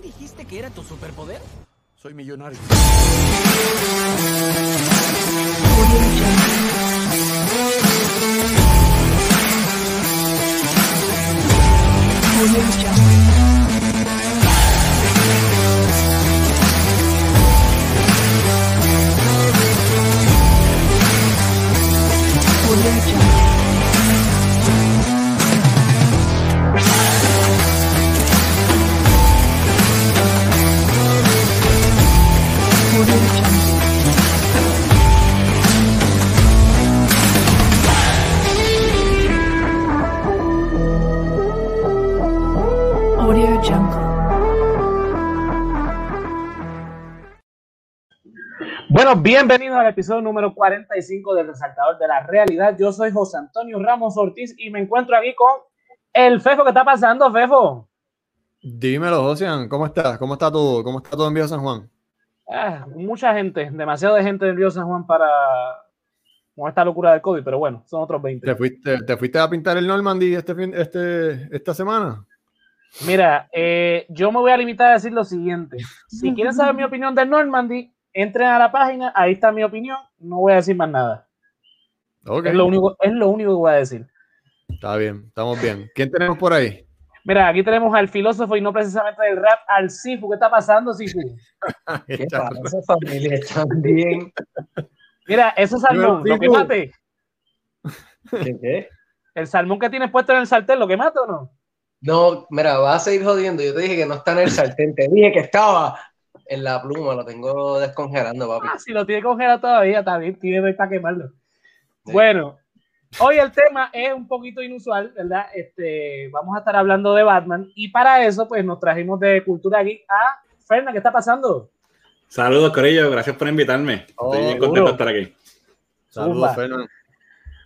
¿Cuál dijiste que era tu superpoder? Soy millonario. Audio Bueno, bienvenidos al episodio número 45 del Resaltador de la Realidad. Yo soy José Antonio Ramos Ortiz y me encuentro aquí con el Fefo. ¿Qué está pasando, Fefo? Dímelo, Josian, ¿cómo estás? ¿Cómo está todo? ¿Cómo está todo en Vía San Juan? Ah, mucha gente, demasiado de gente del Río San Juan para con esta locura del COVID, pero bueno, son otros 20. ¿Te fuiste, te fuiste a pintar el Normandy este fin, este, esta semana? Mira, eh, yo me voy a limitar a decir lo siguiente. Si quieren saber mi opinión del Normandy, entren a la página, ahí está mi opinión, no voy a decir más nada. Es, lo único, es lo único que voy a decir. está bien, estamos bien. ¿Quién tenemos por ahí? Mira, aquí tenemos al filósofo y no precisamente del rap, al Sifu. ¿Qué está pasando, Sifu? ¿Qué pasa, familia? ¿Están bien? Mira, ese salmón, ¿lo quemaste? ¿Qué, qué? ¿El salmón que tienes puesto en el sartén, lo quemaste o no? No, mira, vas a seguir jodiendo. Yo te dije que no está en el sartén. Te dije que estaba en la pluma. Lo tengo descongelando, papi. Ah, si lo tiene congelado todavía, está bien, tiene para quemarlo. Sí. Bueno, hoy el tema es un poquito inusual, ¿verdad? Este, vamos a estar hablando de Batman y para eso, pues nos trajimos de Cultura Geek a Fernan, ¿qué está pasando? Saludos, Corillo. Gracias por invitarme. Oh, Estoy bien seguro. contento de estar aquí. Saludos, Fernando. Saludos.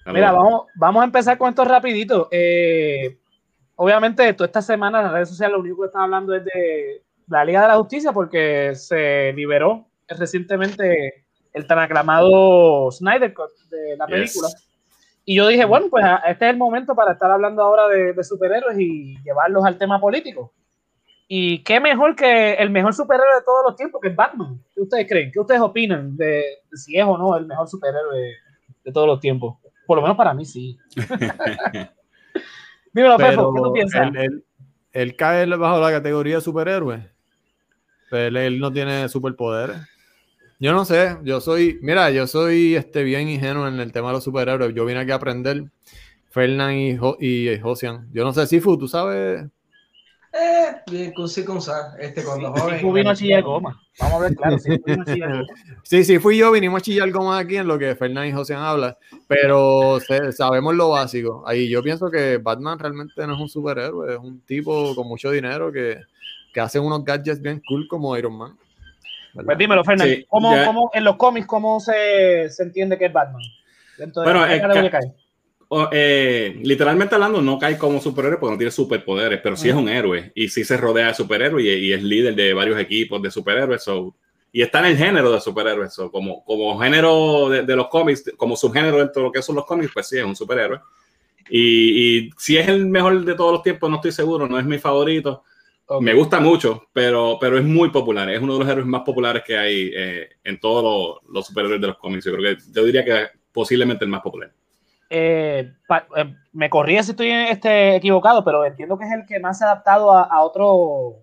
Mira, vamos, vamos a empezar con esto rapidito. Eh, obviamente, toda esta semana en las redes sociales lo único que están hablando es de la Liga de la Justicia porque se liberó recientemente el tan aclamado Snyder Cut de la Yes. película. Y yo dije, bueno, pues a- este es el momento para estar hablando ahora de, de superhéroes y llevarlos al tema político. Y qué mejor que el mejor superhéroe de todos los tiempos, que es Batman. ¿Qué ustedes creen? ¿Qué ustedes opinan de, de si es o no el mejor superhéroe de todos los tiempos? Por lo menos para mí sí. Dímelo, Fefo, ¿qué tú piensas? él, él- él cae bajo la categoría de superhéroe. Pero él, él no tiene superpoderes. Yo no sé, yo soy, mira, yo soy este, bien ingenuo en el tema de los superhéroes. Yo vine aquí a aprender. Fernán y, Jo- y Josian. Yo no sé, Sifu, ¿tú sabes? Eh, bien, con sí, con sa. Este, cuando joven. Sifu vino a chillar goma. Vamos a ver, claro, Sifu vino a chillar goma. Sí, sí, fui yo, vinimos a chillar como aquí en lo que Fernán y José hablan, pero se- sabemos lo básico. Ahí yo pienso que Batman realmente no es un superhéroe, es un tipo con mucho dinero que, que hace unos gadgets bien cool como Iron Man. ¿verdad? Pues dímelo, Fernando. Sí, ¿Cómo, ya. cómo- en los cómics, ¿cómo se, se entiende que es Batman? Dentro de Bueno, ¿qué es categoría que- cae? O, eh, literalmente hablando, no cae como superhéroe porque no tiene superpoderes, pero sí es un héroe y sí se rodea de superhéroes y, y es líder de varios equipos de superhéroes. so, y está en el género de superhéroes. so, como, como género de, de los cómics, como subgénero dentro de lo que son los cómics, pues sí es un superhéroe. Y, y si es el mejor de todos los tiempos, no estoy seguro, no es mi favorito. Me gusta mucho, pero, pero es muy popular. Es uno de los héroes más populares que hay eh, en todos los, los superhéroes de los cómics. Yo creo que yo diría que posiblemente el más popular. Eh, pa- eh, me corría si estoy este, equivocado, pero entiendo que es el que más se ha adaptado a, a otro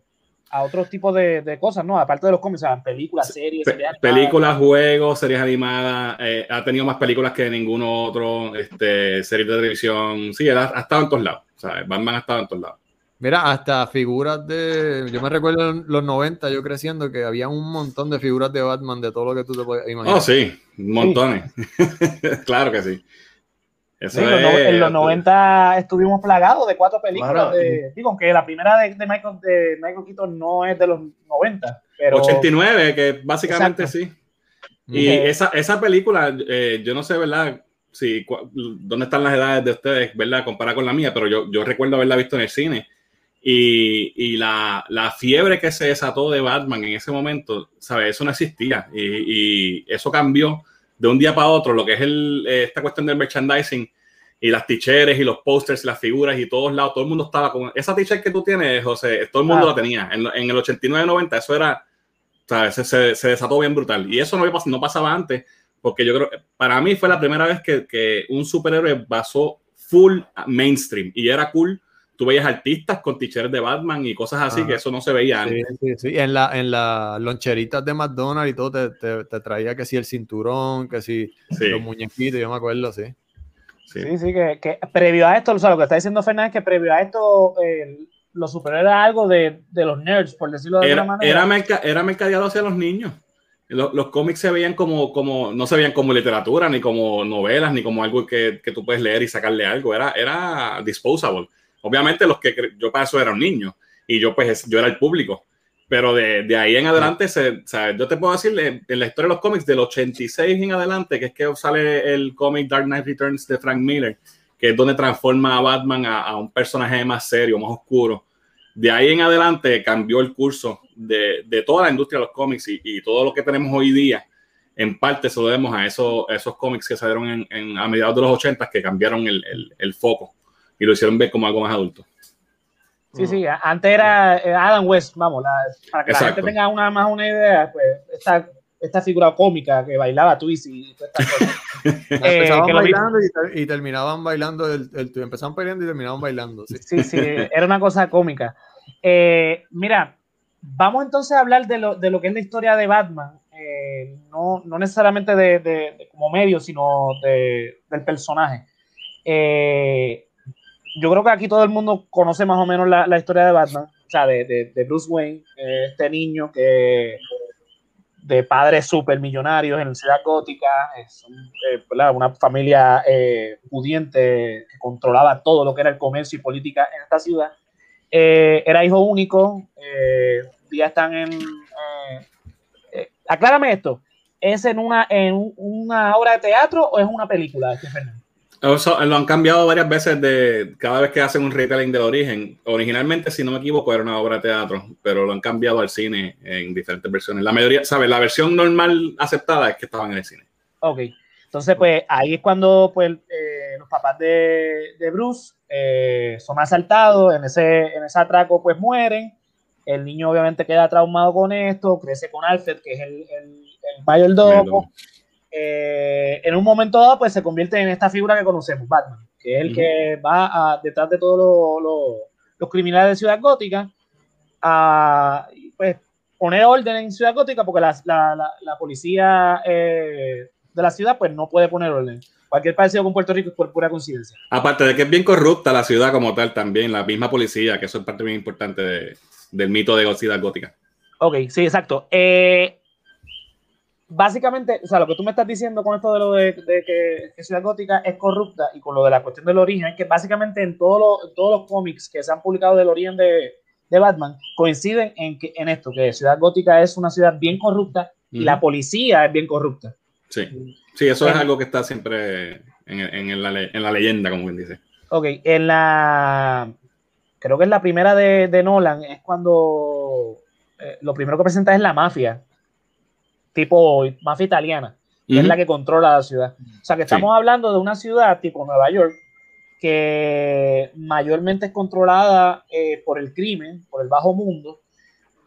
a otros tipos de, de cosas, ¿no? Aparte de los cómics, o sea, películas, series, Pe- series películas, juegos, series animadas, eh, ha tenido más películas que ninguno otro, este, series de televisión, sí, él ha, ha estado en todos lados, ¿sabes? Batman ha estado en todos lados. Mira, hasta figuras de. Yo me recuerdo en los 90, yo creciendo, que había un montón de figuras de Batman, de todo lo que tú te puedes imaginar. Oh, sí, montones. claro que sí. Eso Sí, en los no- es- en los 90 estuvimos plagados de cuatro películas. Mano, de, digo, aunque la primera de, de Michael, de Michael Keaton no es de los 90, pero 89, que básicamente Exacto. sí. Y esa, esa película, eh, yo no sé, ¿verdad? Si, ¿Dónde están las edades de ustedes, ¿verdad? Comparada con la mía, pero yo, yo recuerdo haberla visto en el cine. Y, y la, la fiebre que se desató de Batman en ese momento, ¿sabes? Eso no existía. Y, y eso cambió de un día para otro, lo que es el, esta cuestión del merchandising, y las ticheres y los posters y las figuras y todos lados, todo el mundo estaba con esa t-shirt que tú tienes, José, todo el mundo Ah. la tenía. En, en el 89-90 eso era, ¿sabes? Se, se, se desató bien brutal. Y eso no, no pasaba antes, porque yo creo, para mí fue la primera vez que, que un superhéroe basó full mainstream y era cool. Tú veías artistas con t-shirts de Batman y cosas así, Ajá. que eso no se veía Sí, antes. sí, sí. En, la, en las loncheritas de McDonald's y todo te, te, te traía que si el cinturón, que si Sí, los muñequitos, yo me acuerdo, sí. sí. Sí, sí, que, que previo a esto, o sea, lo que está diciendo Fernández, que previo a esto, eh, los superhéroes era algo de, de los nerds, por decirlo de Era, alguna manera. era, merca- era mercadeado hacia los niños. Los, los cómics se veían como, como, no se veían como literatura, ni como novelas, ni como algo que, que tú puedes leer y sacarle algo. Era, era disposable. Obviamente los que yo para eso era un niño y yo pues es- yo era el público. Pero de, de ahí en adelante, se, sea, yo te puedo decir, en, la historia de los cómics, del 86 en adelante, que es que sale el cómic Dark Knight Returns de Frank Miller, que es donde transforma a Batman a, a un personaje más serio, más oscuro. De ahí en adelante cambió el curso de, de toda la industria de los cómics y, y todo lo que tenemos hoy día. En parte se lo debemos a esos, esos cómics que salieron en, a mediados de los 80 que cambiaron el- el foco y lo hicieron ver como algo más adulto. Sí, sí, a- antes era Adam West, vamos, la- para que la Exacto. gente tenga una, más una idea, pues esta, esta figura cómica que bailaba twist y todas estas cosas. Eh, Empezaban bailando y, ter- y terminaban bailando, el, el- empezaban peleando y terminaban bailando, sí. Sí, sí, era una cosa cómica. Eh, mira, vamos entonces a hablar de lo, de lo que es la historia de Batman, eh, no, no necesariamente de, de- de como medio, sino de- del personaje. Eh, yo creo que aquí todo el mundo conoce más o menos la, historia de Batman, o sea, de, de- Bruce Wayne, este niño que de padres supermillonarios en la ciudad gótica, es eh, una familia eh, pudiente que controlaba todo lo que era el comercio y política en esta ciudad. Eh, era hijo único, ya están en... aclárame esto, ¿es en una, en un- una obra de teatro o es una película? este Fernando? Eso, lo han cambiado varias veces de cada vez que hacen un retelling del origen. Originalmente, si no me equivoco, era una obra de teatro, pero lo han cambiado al cine en diferentes versiones. La mayoría, ¿sabes? La versión normal aceptada es que estaban en el cine. Ok, entonces pues ahí es cuando pues eh, los papás de, de Bruce eh, son asaltados, en ese, en ese atraco pues mueren, el niño obviamente queda traumado con esto, crece con Alfred, que es el, el, el mayordomo, Eh, en un momento dado pues se convierte en esta figura que conocemos, Batman, que es el que va a- detrás de todos los- los- los criminales de Ciudad Gótica a pues, poner orden en Ciudad Gótica porque la, la- la- la policía eh, de la ciudad pues no puede poner orden. Cualquier parecido con Puerto Rico es por pura coincidencia. Aparte de que es bien corrupta la ciudad como tal también, la misma policía, que eso es parte bien importante de- del mito de ciudad gótica. Ok, sí, exacto. Eh, básicamente, o sea, lo que tú me estás diciendo con esto de lo de, de que, que Ciudad Gótica es corrupta y con lo de la cuestión del origen, es que básicamente en, todos los- en todos los cómics que se han publicado del origen de, de Batman coinciden en, que, en esto, que Ciudad Gótica es una ciudad bien corrupta y la policía es bien corrupta. Sí, sí, eso es algo que está siempre en, en la, en la leyenda, como quien dice. Ok, en la. Creo que es la primera de, de Nolan, es cuando eh, lo primero que presenta es la mafia, tipo mafia italiana, que es la que controla la ciudad. O sea, que estamos hablando de una ciudad tipo Nueva York, que mayormente es controlada eh, por el crimen, por el bajo mundo.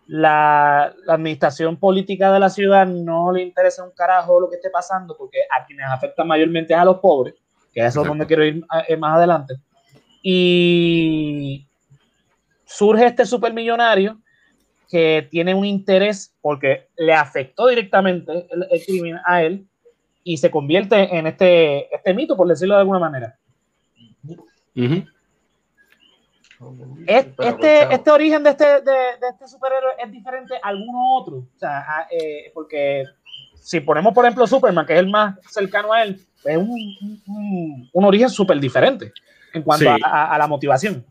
La, la administración política de la ciudad no le interesa un carajo lo que esté pasando, porque a quienes afecta mayormente es a los pobres, que eso es Exacto. donde quiero ir eh, más adelante. Y surge este supermillonario que tiene un interés porque le afectó directamente el, el crimen a él y se convierte en este, este mito, por decirlo de alguna manera. Este, chavo, este origen de este, de, de este superhéroe es diferente a alguno otro. O sea, a- eh, porque si ponemos, por ejemplo, Superman, que es el más cercano a él, es un, un- un- un origen súper diferente en cuanto Sí. a, a- a la motivación.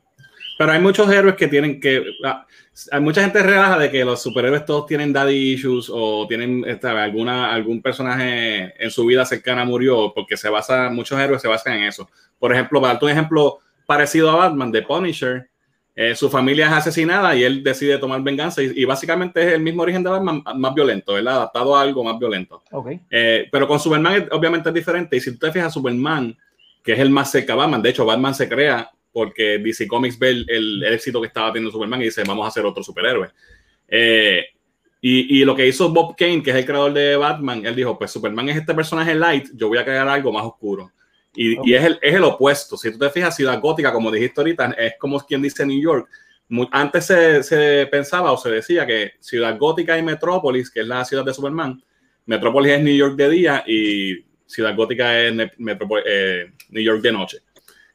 Pero hay muchos héroes que tienen que. ah, Hay mucha gente relaja de que los superhéroes todos tienen daddy issues o tienen esta, alguna, algún personaje en su vida cercana murió, porque se basa, muchos héroes se basan en eso. Por ejemplo, para darte un ejemplo parecido a Batman, de Punisher, eh, su familia es asesinada y él decide tomar venganza y, y básicamente es el mismo origen de Batman más violento, ¿verdad? Adaptado a algo más violento. Ok. Eh, pero con Superman obviamente es diferente. Y si tú te fijas, Superman que es el más cerca a Batman. De hecho, Batman se crea porque DC Comics ve el, el- el éxito que estaba teniendo Superman y dice, vamos a hacer otro superhéroe. Eh, y, y lo que hizo Bob Kane, que es el creador de Batman, él dijo, pues Superman es este personaje light, yo voy a crear algo más oscuro. Y, y es, el, es el opuesto. Si tú te fijas, Ciudad Gótica, como dijiste ahorita, es como quien dice New York. Antes se, se pensaba o se decía que Ciudad Gótica y Metrópolis, que es la ciudad de Superman, Metrópolis es New York de día y Ciudad Gótica es eh, New York de noche.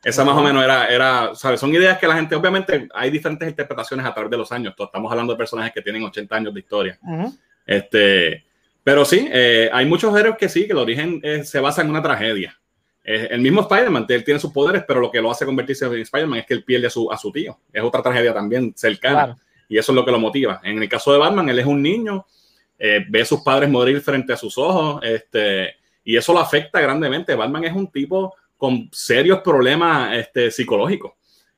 Esa más o menos era, era, ¿sabes? Son ideas que la gente, obviamente, hay diferentes interpretaciones a través de los años. Estamos hablando de personajes que tienen 80 años de historia. Ujú. Este, pero sí, eh, hay muchos héroes que sí, que el origen eh, se basa en una tragedia. Eh, el mismo Spider-Man, él tiene sus poderes, pero lo que lo hace convertirse en Spider-Man es que él pierde a su, a su tío. Es otra tragedia también cercana. Claro. Y eso es lo que lo motiva. En el caso de Batman, él es un niño, eh, ve a sus padres morir frente a sus ojos, este, y eso lo afecta grandemente. Batman es un tipo con serios problemas este, psicológicos.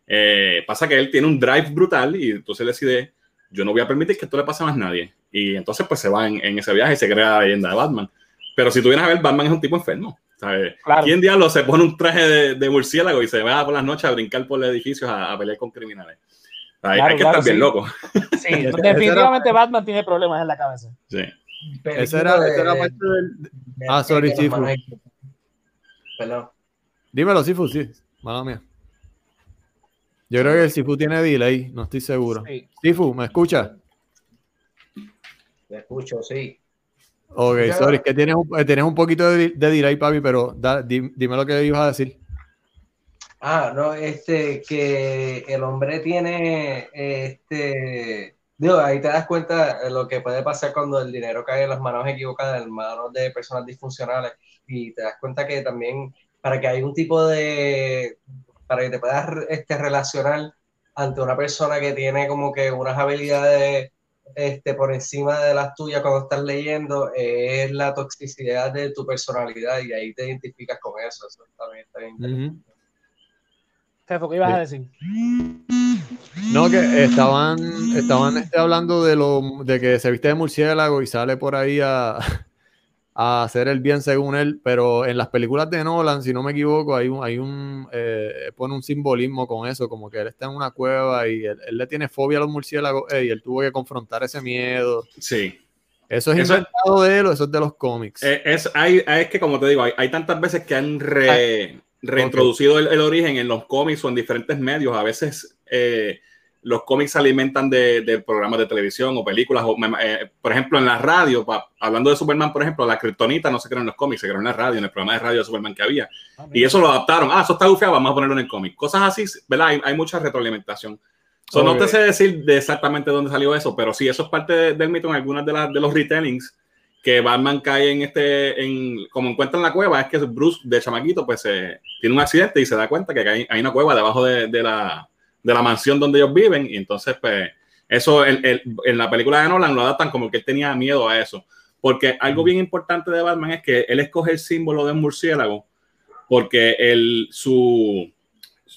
Eh, pasa que él tiene un drive brutal y entonces decide, yo no voy a permitir que esto le pase a más nadie. Y entonces pues se va en, en ese viaje y se crea la leyenda de Batman. Pero si tú vienes a ver, Batman es un tipo enfermo. ¿sabes? Claro. ¿Quién diablo se pone un traje de, de murciélago y se va por las noches a brincar por los edificios a, a pelear con criminales? Hay, Claro, hay que claro, estar bien sí. loco. Sí, definitivamente Batman tiene problemas en la cabeza. Sí. Esa era, esa era parte del... Ah, sorry, Chifu. Perdón. Dímelo, Sifu, sí. Mala mía. Yo creo que el Sifu tiene delay, no estoy seguro. Sí. Sifu, ¿me escucha? Me escucho, sí. Ok, Ya. sorry, es que tienes un, eh, tienes un poquito de, de delay, papi, pero da- di- dime lo que ibas a decir. Ah, no, este, que el hombre tiene, este, digo, ahí te das cuenta de lo que puede pasar cuando el dinero cae en las manos equivocadas, en manos de personas disfuncionales, y te das cuenta que también para que haya un tipo de, para que te puedas este, relacionar ante una persona que tiene como que unas habilidades este, por encima de las tuyas cuando estás leyendo, es la toxicidad de tu personalidad y ahí te identificas con eso, eso también está bien. ¿Qué fue que ibas Sí. a decir? No, que estaban, estaban este, hablando de lo de que se viste de murciélago y sale por ahí a, a hacer el bien según él, pero en las películas de Nolan, si no me equivoco, hay un, hay un eh, pone un simbolismo con eso, como que él está en una cueva y él, él le tiene fobia a los murciélagos eh, y él tuvo que confrontar ese miedo. Sí. ¿Eso es Eso- inventado de él o eso es de los cómics? Eh, Es, hay, es que, como te digo, hay, hay tantas veces que han re- reintroducido el, el origen en los cómics o en diferentes medios. A veces eh, los cómics se alimentan de, de programas de televisión o películas. O, eh, por ejemplo, en la radio, pa- hablando de Superman, por ejemplo, la kriptonita no se creó en los cómics, se creó en la radio, en el programa de radio de Superman que había. Ah, Y eso lo adaptaron. Ah, eso está bufeado, vamos a ponerlo en el cómic. Cosas así, ¿verdad? Hay, hay mucha retroalimentación. So, No te sé decir de exactamente dónde salió eso, pero sí, eso es parte de- del mito en algunas de, las de los retellings que Batman cae en este, en, como encuentra en la cueva, es que Bruce de chamaquito pues eh, tiene un accidente y se da cuenta que hay, hay una cueva debajo de, de la, de la mansión donde ellos viven y entonces pues eso el- el- en la película de Nolan lo adaptan como que él tenía miedo a eso. Porque algo bien importante de Batman es que él escoge el símbolo de un murciélago porque él, su,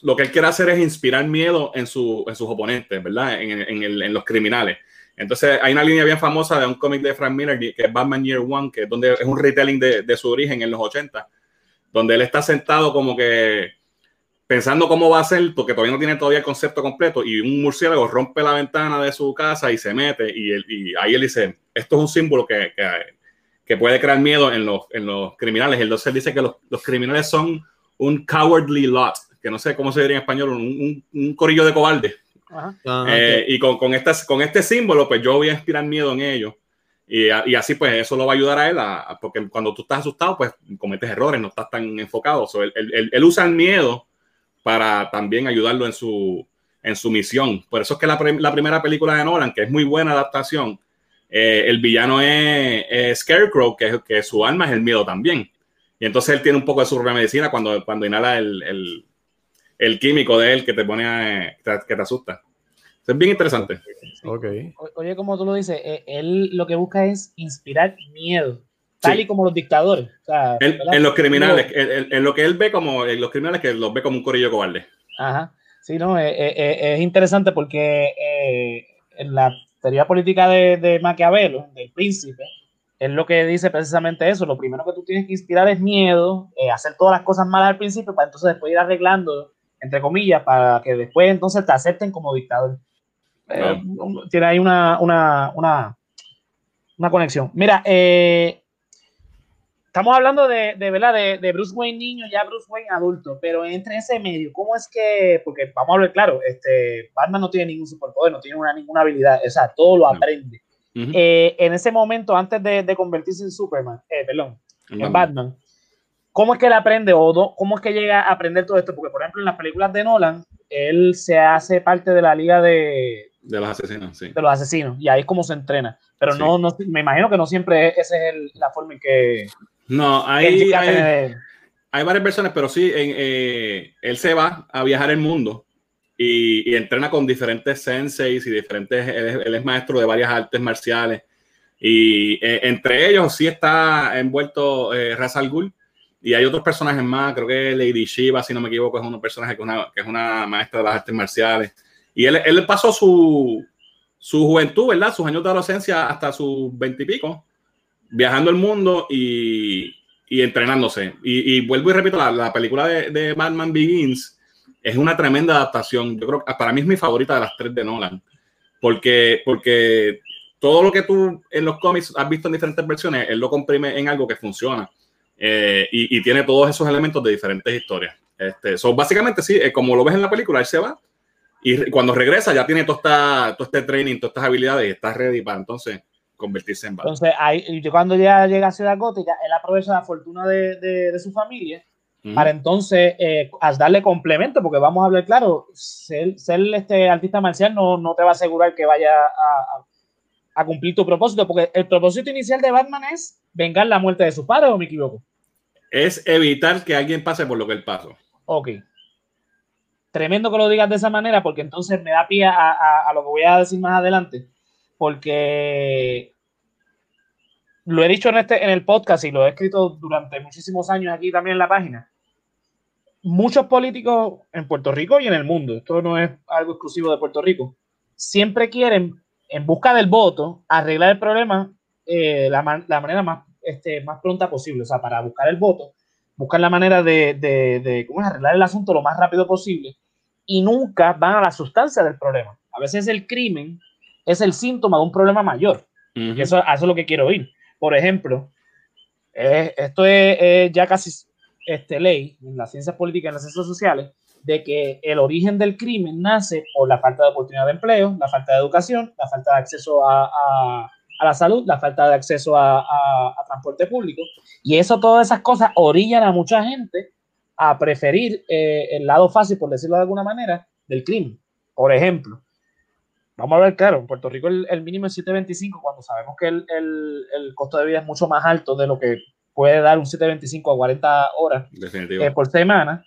lo que él quiere hacer es inspirar miedo en, su, en sus oponentes, ¿verdad? En, en el- en los criminales. Entonces hay una línea bien famosa de un cómic de Frank Miller que es Batman Year One, que es, donde es un retelling de, de su origen en los 80, donde él está sentado como que pensando cómo va a ser, porque todavía no tiene todavía el concepto completo, y un murciélago rompe la ventana de su casa y se mete, y, él- y ahí él dice, esto es un símbolo que, que, que puede crear miedo en los, en los criminales. Entonces él dice que los, los criminales son un cowardly lot, que no sé cómo se diría en español, un, un- un corillo de cobardes. Ajá. Ajá, Eh, y con, con, estas, con este símbolo, pues yo voy a inspirar miedo en ellos. Y, y así, pues eso lo va a ayudar a él, a- porque cuando tú estás asustado, pues cometes errores, no estás tan enfocado. So, él- él- él usa el miedo para también ayudarlo en su, en su misión. Por eso es que la, la primera película de Nolan, que es muy buena adaptación, eh, el villano es, es Scarecrow, que, que su alma es el miedo también. Y entonces él tiene un poco de su medicina cuando, cuando inhala el, el, el químico de él que te pone a- que te, que te asusta. Es bien interesante. ok. O- Oye, como tú lo dices, eh, él lo que busca es inspirar miedo, tal y como los dictadores. O sea, En, los criminales, en, en- en lo que él ve como en los criminales, que los ve como un corillo cobarde. Ajá. Sí, no, eh, eh, eh, es interesante porque eh, en la teoría política de, de Maquiavelo, del príncipe, es lo que dice precisamente eso. Lo primero que tú tienes que inspirar es miedo, eh, hacer todas las cosas malas al principio para entonces después ir arreglando, entre comillas, para que después entonces te acepten como dictador. Eh, tiene ahí una, una, una, una conexión. Mira, eh, estamos hablando de, de ¿verdad? De, de, Bruce Wayne niño, ya Bruce Wayne adulto, pero entre ese medio, ¿cómo es que, porque vamos a hablar claro, este, Batman no tiene ningún superpoder, no tiene una, ninguna habilidad, o sea, todo lo aprende. Uh -huh. eh, en ese momento, antes de, de convertirse en Superman, eh, perdón, en Batman. Batman, ¿cómo es que él aprende o do, cómo es que llega a aprender todo esto? Porque, por ejemplo, en las películas de Nolan, él se hace parte de la liga de... De los asesinos, sí. De los asesinos, y ahí es como se entrena. Pero sí. no, no, me imagino que no siempre esa es el, la forma en que... No, hay, hay, hay, varias versiones, pero sí, en, eh, él se va a viajar el mundo y, y, entrena con diferentes senseis y diferentes, él es, él es maestro de varias artes marciales. Y eh, entre ellos sí está envuelto eh, Ra's al Ghul, y hay otros personajes más, creo que Lady Shiva, si no me equivoco, es un personaje que es una, que es una maestra de las artes marciales. Y él, él pasó su, su juventud, ¿verdad? Sus años de adolescencia hasta sus veintipico, viajando el mundo y, y entrenándose. Y, vuelvo y repito, la, la película de, de, Batman Begins es una tremenda adaptación. Yo creo que para mí es mi favorita de las tres de Nolan. Porque, porque todo lo que tú en los cómics has visto en diferentes versiones, él lo comprime en algo que funciona. Eh, y, y, tiene todos esos elementos de diferentes historias. Este, so, básicamente, sí, eh, como lo ves en la película, él se va y cuando regresa ya tiene todo, esta, todo este training, todas estas habilidades y está ready para entonces convertirse en Batman. Entonces, ahí, cuando ya llega a Ciudad Gótica, él aprovecha la fortuna de, de, de su familia uh -huh. para entonces eh, darle complemento, porque vamos a hablar claro, ser, ser este artista marcial no, no, te va a asegurar que vaya a, a, a, cumplir tu propósito, porque el propósito inicial de Batman es vengar la muerte de su padre, ¿o me equivoco? Es evitar que alguien pase por lo que él pasó. Ok. Tremendo que lo digas de esa manera, porque entonces me da pie a, a, a lo que voy a decir más adelante, porque lo he dicho en, este, en el podcast y lo he escrito durante muchísimos años aquí también en la página. Muchos políticos en Puerto Rico y en el mundo, esto no es algo exclusivo de Puerto Rico, siempre quieren, en busca del voto, arreglar el problema eh, la, la, manera más, este, más pronta posible. O sea, para buscar el voto, buscar la manera de, de, de ¿cómo es? arreglar el asunto lo más rápido posible y nunca van a la sustancia del problema. A veces el crimen es el síntoma de un problema mayor. Uh -huh. eso, eso, es lo que quiero oír. Por ejemplo, esto es, ya casi este, ley en las ciencias políticas y en las ciencias sociales, de que el origen del crimen nace por la falta de oportunidad de empleo, la falta de educación, la falta de acceso a, la salud, la falta de acceso a, a, transporte público. Y eso, todas esas cosas orillan a mucha gente a preferir eh, el lado fácil, por decirlo de alguna manera, del crimen. Por ejemplo, vamos a ver, claro, en Puerto Rico el, el mínimo es 7.25 cuando sabemos que el, el, el, costo de vida es mucho más alto de lo que puede dar un 7.25 a 40 horas eh, por semana,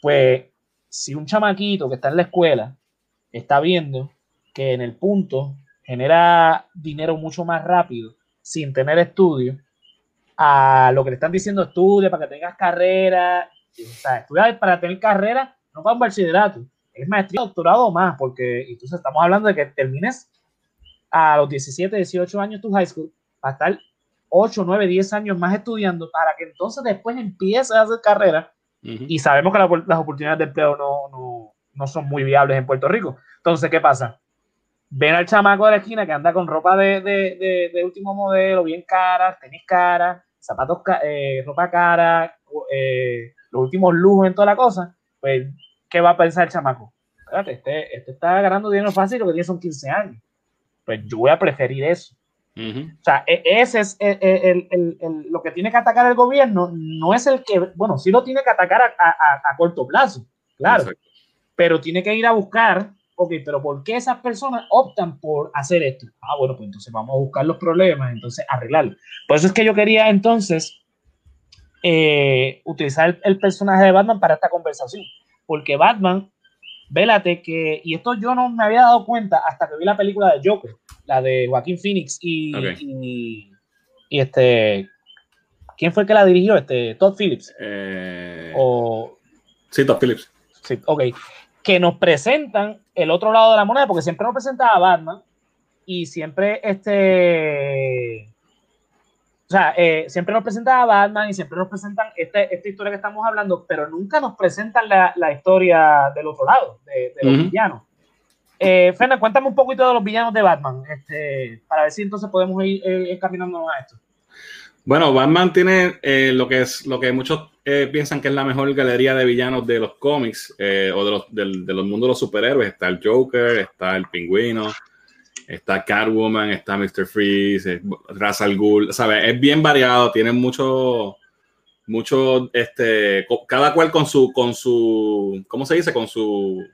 pues si un chamaquito que está en la escuela está viendo que en el punto genera dinero mucho más rápido sin tener estudio, a lo que le están diciendo estudia para que tengas carrera, o sea, estudiar para tener carrera, no para un bachillerato, es maestría, doctorado o más, porque entonces estamos hablando de que termines a los 17, 18 años tu high school, para estar 8, 9, 10 años más estudiando, para que entonces después empieces a hacer carrera, uh -huh. y sabemos que la, las oportunidades de empleo no, no, no son muy viables en Puerto Rico. Entonces, ¿qué pasa? Ven al chamaco de la esquina que anda con ropa de, de, de, de último modelo, bien cara, tenis cara, zapatos, eh, ropa cara, eh, los últimos lujos en toda la cosa, pues, ¿qué va a pensar el chamaco? Espérate, este, este está ganando dinero fácil, lo que tiene son 15 años. Pues yo voy a preferir eso. Uh -huh. O sea, e, ese es el, el, el, el, lo que tiene que atacar el gobierno, no es el que, bueno, sí lo tiene que atacar a, a, a corto plazo, claro, Exacto. pero tiene que ir a buscar, ok, pero ¿por qué esas personas optan por hacer esto? Ah, bueno, pues entonces vamos a buscar los problemas, entonces arreglarlo. Por eso es que yo quería entonces eh, utilizar el, el, personaje de Batman para esta conversación. Porque Batman, vélate que, y esto yo no me había dado cuenta hasta que vi la película de Joker, la de Joaquín Phoenix y, okay. y, y, este, ¿quién fue el que la dirigió? Este, Todd Phillips. Eh, o, sí, Todd Phillips. Sí, ok. Que nos presentan el otro lado de la moneda, porque siempre nos presentaba a Batman y siempre este sea, eh, siempre nos presentan a Batman y siempre nos presentan este- esta historia que estamos hablando, pero nunca nos presentan la, la historia del otro lado, de, de los villanos. Eh, Fernan, cuéntame un poquito de los villanos de Batman, este, para ver si entonces podemos ir eh, encaminándonos a esto. Bueno, Batman tiene eh, lo que es lo que muchos eh, piensan que es la mejor galería de villanos de los cómics eh, o de los, del, de los mundos de los superhéroes. Está el Joker, está el Pingüino, está Catwoman, está Mr. Freeze, Ra's al Ghul, ¿sabes? Es bien variado, tiene mucho, mucho, este, cada cual con su, con su, ¿cómo se dice? Con su,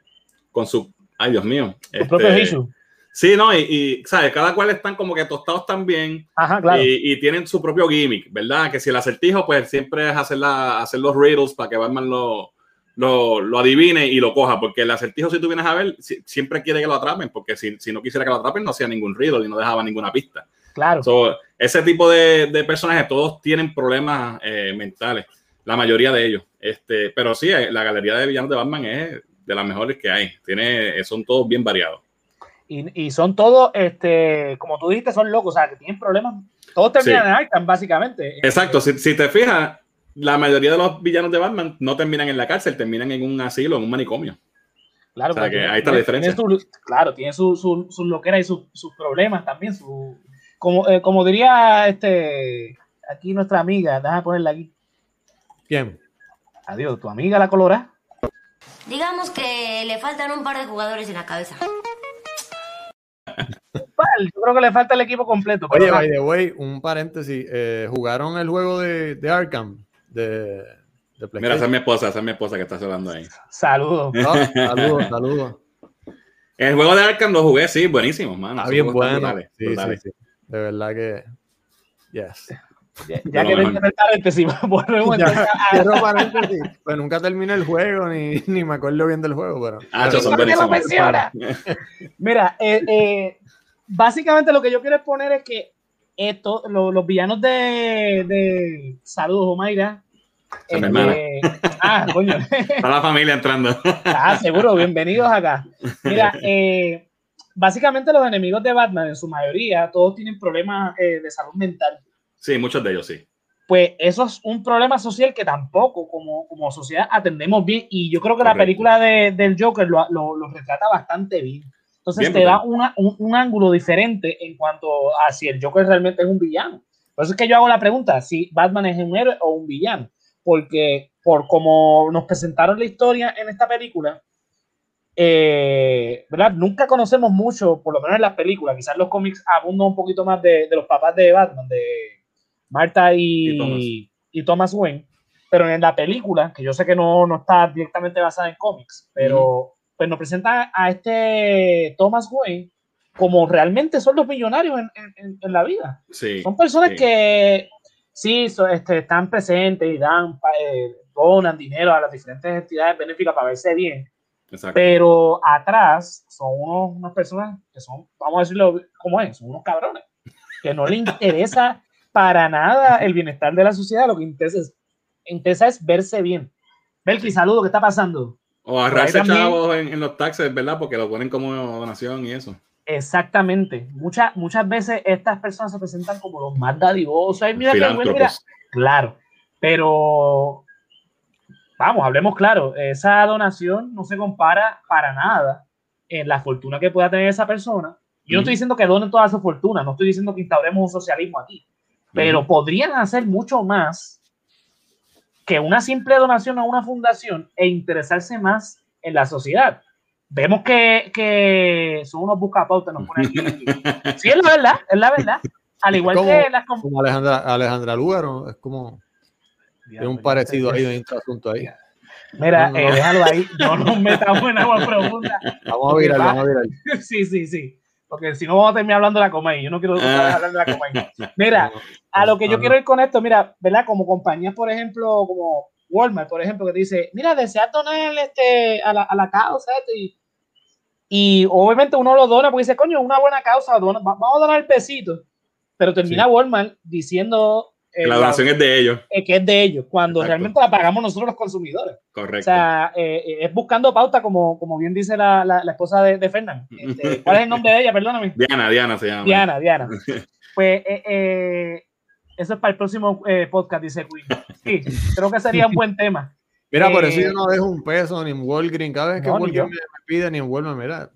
con su, ay Dios mío. Propios este, issues. Sí, no, y, y, ¿sabes? Cada cual están como que tostados también. Ajá, claro. Y, y tienen su propio gimmick, ¿verdad? Que si el acertijo, pues siempre es hacer, la, hacer los riddles para que Batman lo, lo, lo adivine y lo coja, porque el acertijo, si tú vienes a ver, si- siempre quiere que lo atrapen, porque si, si no quisiera que lo atrapen, no hacía ningún riddle y no dejaba ninguna pista. claro. So, ese tipo de, de personajes, todos tienen problemas eh, mentales, la mayoría de ellos. Este, pero sí, eh, la galería de villanos de Batman es de las mejores que hay. Tiene, son todos bien variados. Y, y son todos, este, como tú dijiste, son locos, o sea, que tienen problemas. Todos terminan Sí. en Arkham, básicamente. Exacto, si, si te fijas, la mayoría de los villanos de Batman no terminan en la cárcel, terminan en un asilo, en un manicomio. Claro, O sea, que ahí está la diferencia. tiene su- claro, tiene sus su, sus loqueras y sus sus problemas también. Su, como, eh, como diría este aquí nuestra amiga, déjame ponerla aquí. ¿Quién? Adiós, tu amiga la colora. Digamos que le faltan un par de jugadores en la cabeza. Yo creo que le falta el equipo completo. Oye, by the way, un paréntesis. eh, ¿Jugaron el juego de, de Arkham? De, de Mira, esa es mi esposa, esa es mi esposa que está hablando ahí. Saludos. No, saludos, saludos. El juego de Arkham lo jugué, sí, buenísimo, mano. Está Esos bien bueno. brutales, Sí, brutales. sí, sí. De verdad que. Yes. Ya, ya que dentro del paréntesis, cierro paréntesis. Pues nunca terminé el juego, ni, ni me acuerdo bien del juego, pero. Ah, son ¿Por qué lo buenísimos. menciona? Mira, eh, eh, básicamente lo que yo quiero exponer es que esto, lo- los villanos de, de Saludos, Omaira. Esa es este, ah, coño. Está la familia entrando. Ah, seguro, bienvenidos acá. Mira, eh, básicamente los enemigos de Batman, en su mayoría, todos tienen problemas eh, de salud mental. Sí, muchos de ellos sí. Pues eso es un problema social que tampoco como, como sociedad atendemos bien y yo creo que la película de, del Joker lo, lo- lo retrata bastante bien. Entonces Bien te da una- un, un ángulo diferente en cuanto a si el Joker realmente es un villano. Por eso es que yo hago la pregunta, si Batman es un héroe o un villano. Porque por como nos presentaron la historia en esta película, eh, ¿verdad? Nunca conocemos mucho, por lo menos en las películas, quizás los cómics abundan un poquito más de, de los papás de Batman, de Marta y, Y Thomas. y Thomas Wayne, pero en la película, que yo sé que no, no está directamente basada en cómics, pero pues nos presentan a este Thomas Wayne como realmente son los millonarios en, en- en- la vida. Sí. Son personas sí. que sí so- este, están presentes y dan, eh, donan dinero a las diferentes entidades benéficas para verse bien, Exacto. pero atrás son unos, unas personas que son, vamos a decirlo como es, son unos cabrones, que no le interesa para nada el bienestar de la sociedad, lo que interesa es, interesa es verse bien. Belki, saludo, ¿qué está pasando? O ahorrarse chavos en, en los taxes, ¿verdad? Porque lo ponen como donación y eso. Exactamente. Muchas, muchas veces estas personas se presentan como los más dadivosos. Ay, mira bueno. Claro, pero vamos, hablemos claro. Esa donación no se compara para nada en la fortuna que pueda tener esa persona. Yo no estoy diciendo que donen toda su fortuna, no estoy diciendo que instauremos un socialismo aquí, pero podrían hacer mucho más que una simple donación a una fundación e interesarse más en la sociedad. Vemos que, que son unos buscapautas, nos ponen aquí. Sí, es la verdad, es la verdad. Al igual que las com- Como Alejandra, Alejandra Lugaro, es como. Tiene un parecido ahí, un asunto ahí. Mira, No, no, eh, no. déjalo ahí, no nos metamos en agua profunda. Vamos a virar, Va. vamos a virar. Sí, sí, sí. Porque si no vamos a terminar hablando de la Comay. Yo no quiero Ah. hablar de la Comay. Mira, a lo que yo quiero ir con esto, mira, ¿verdad? Como compañías, por ejemplo, como Walmart, por ejemplo, que te dice, mira, deseas donar este, a, la, a la causa esto, y, y obviamente uno lo dona porque dice, coño, una buena causa, dona- va- vamos a donar el pesito. Pero termina Walmart diciendo La donación es de ellos. eh, que es de ellos, cuando Exacto. realmente la pagamos nosotros los consumidores. Correcto. O sea, eh, eh, es buscando pauta, como, como bien dice la, la, la esposa de, de Fernán. Este, ¿Cuál es el nombre de ella? Perdóname. Diana, Diana se llama. Diana, Diana. Pues eh, eh, Eso es para el próximo eh, podcast, dice Queen. Sí, creo que sería un buen tema. Mira, por eso Eh, yo no dejo un peso ni en Walgreens. Cada vez que No, Walgreens me, me pide ni en Walmart, mira.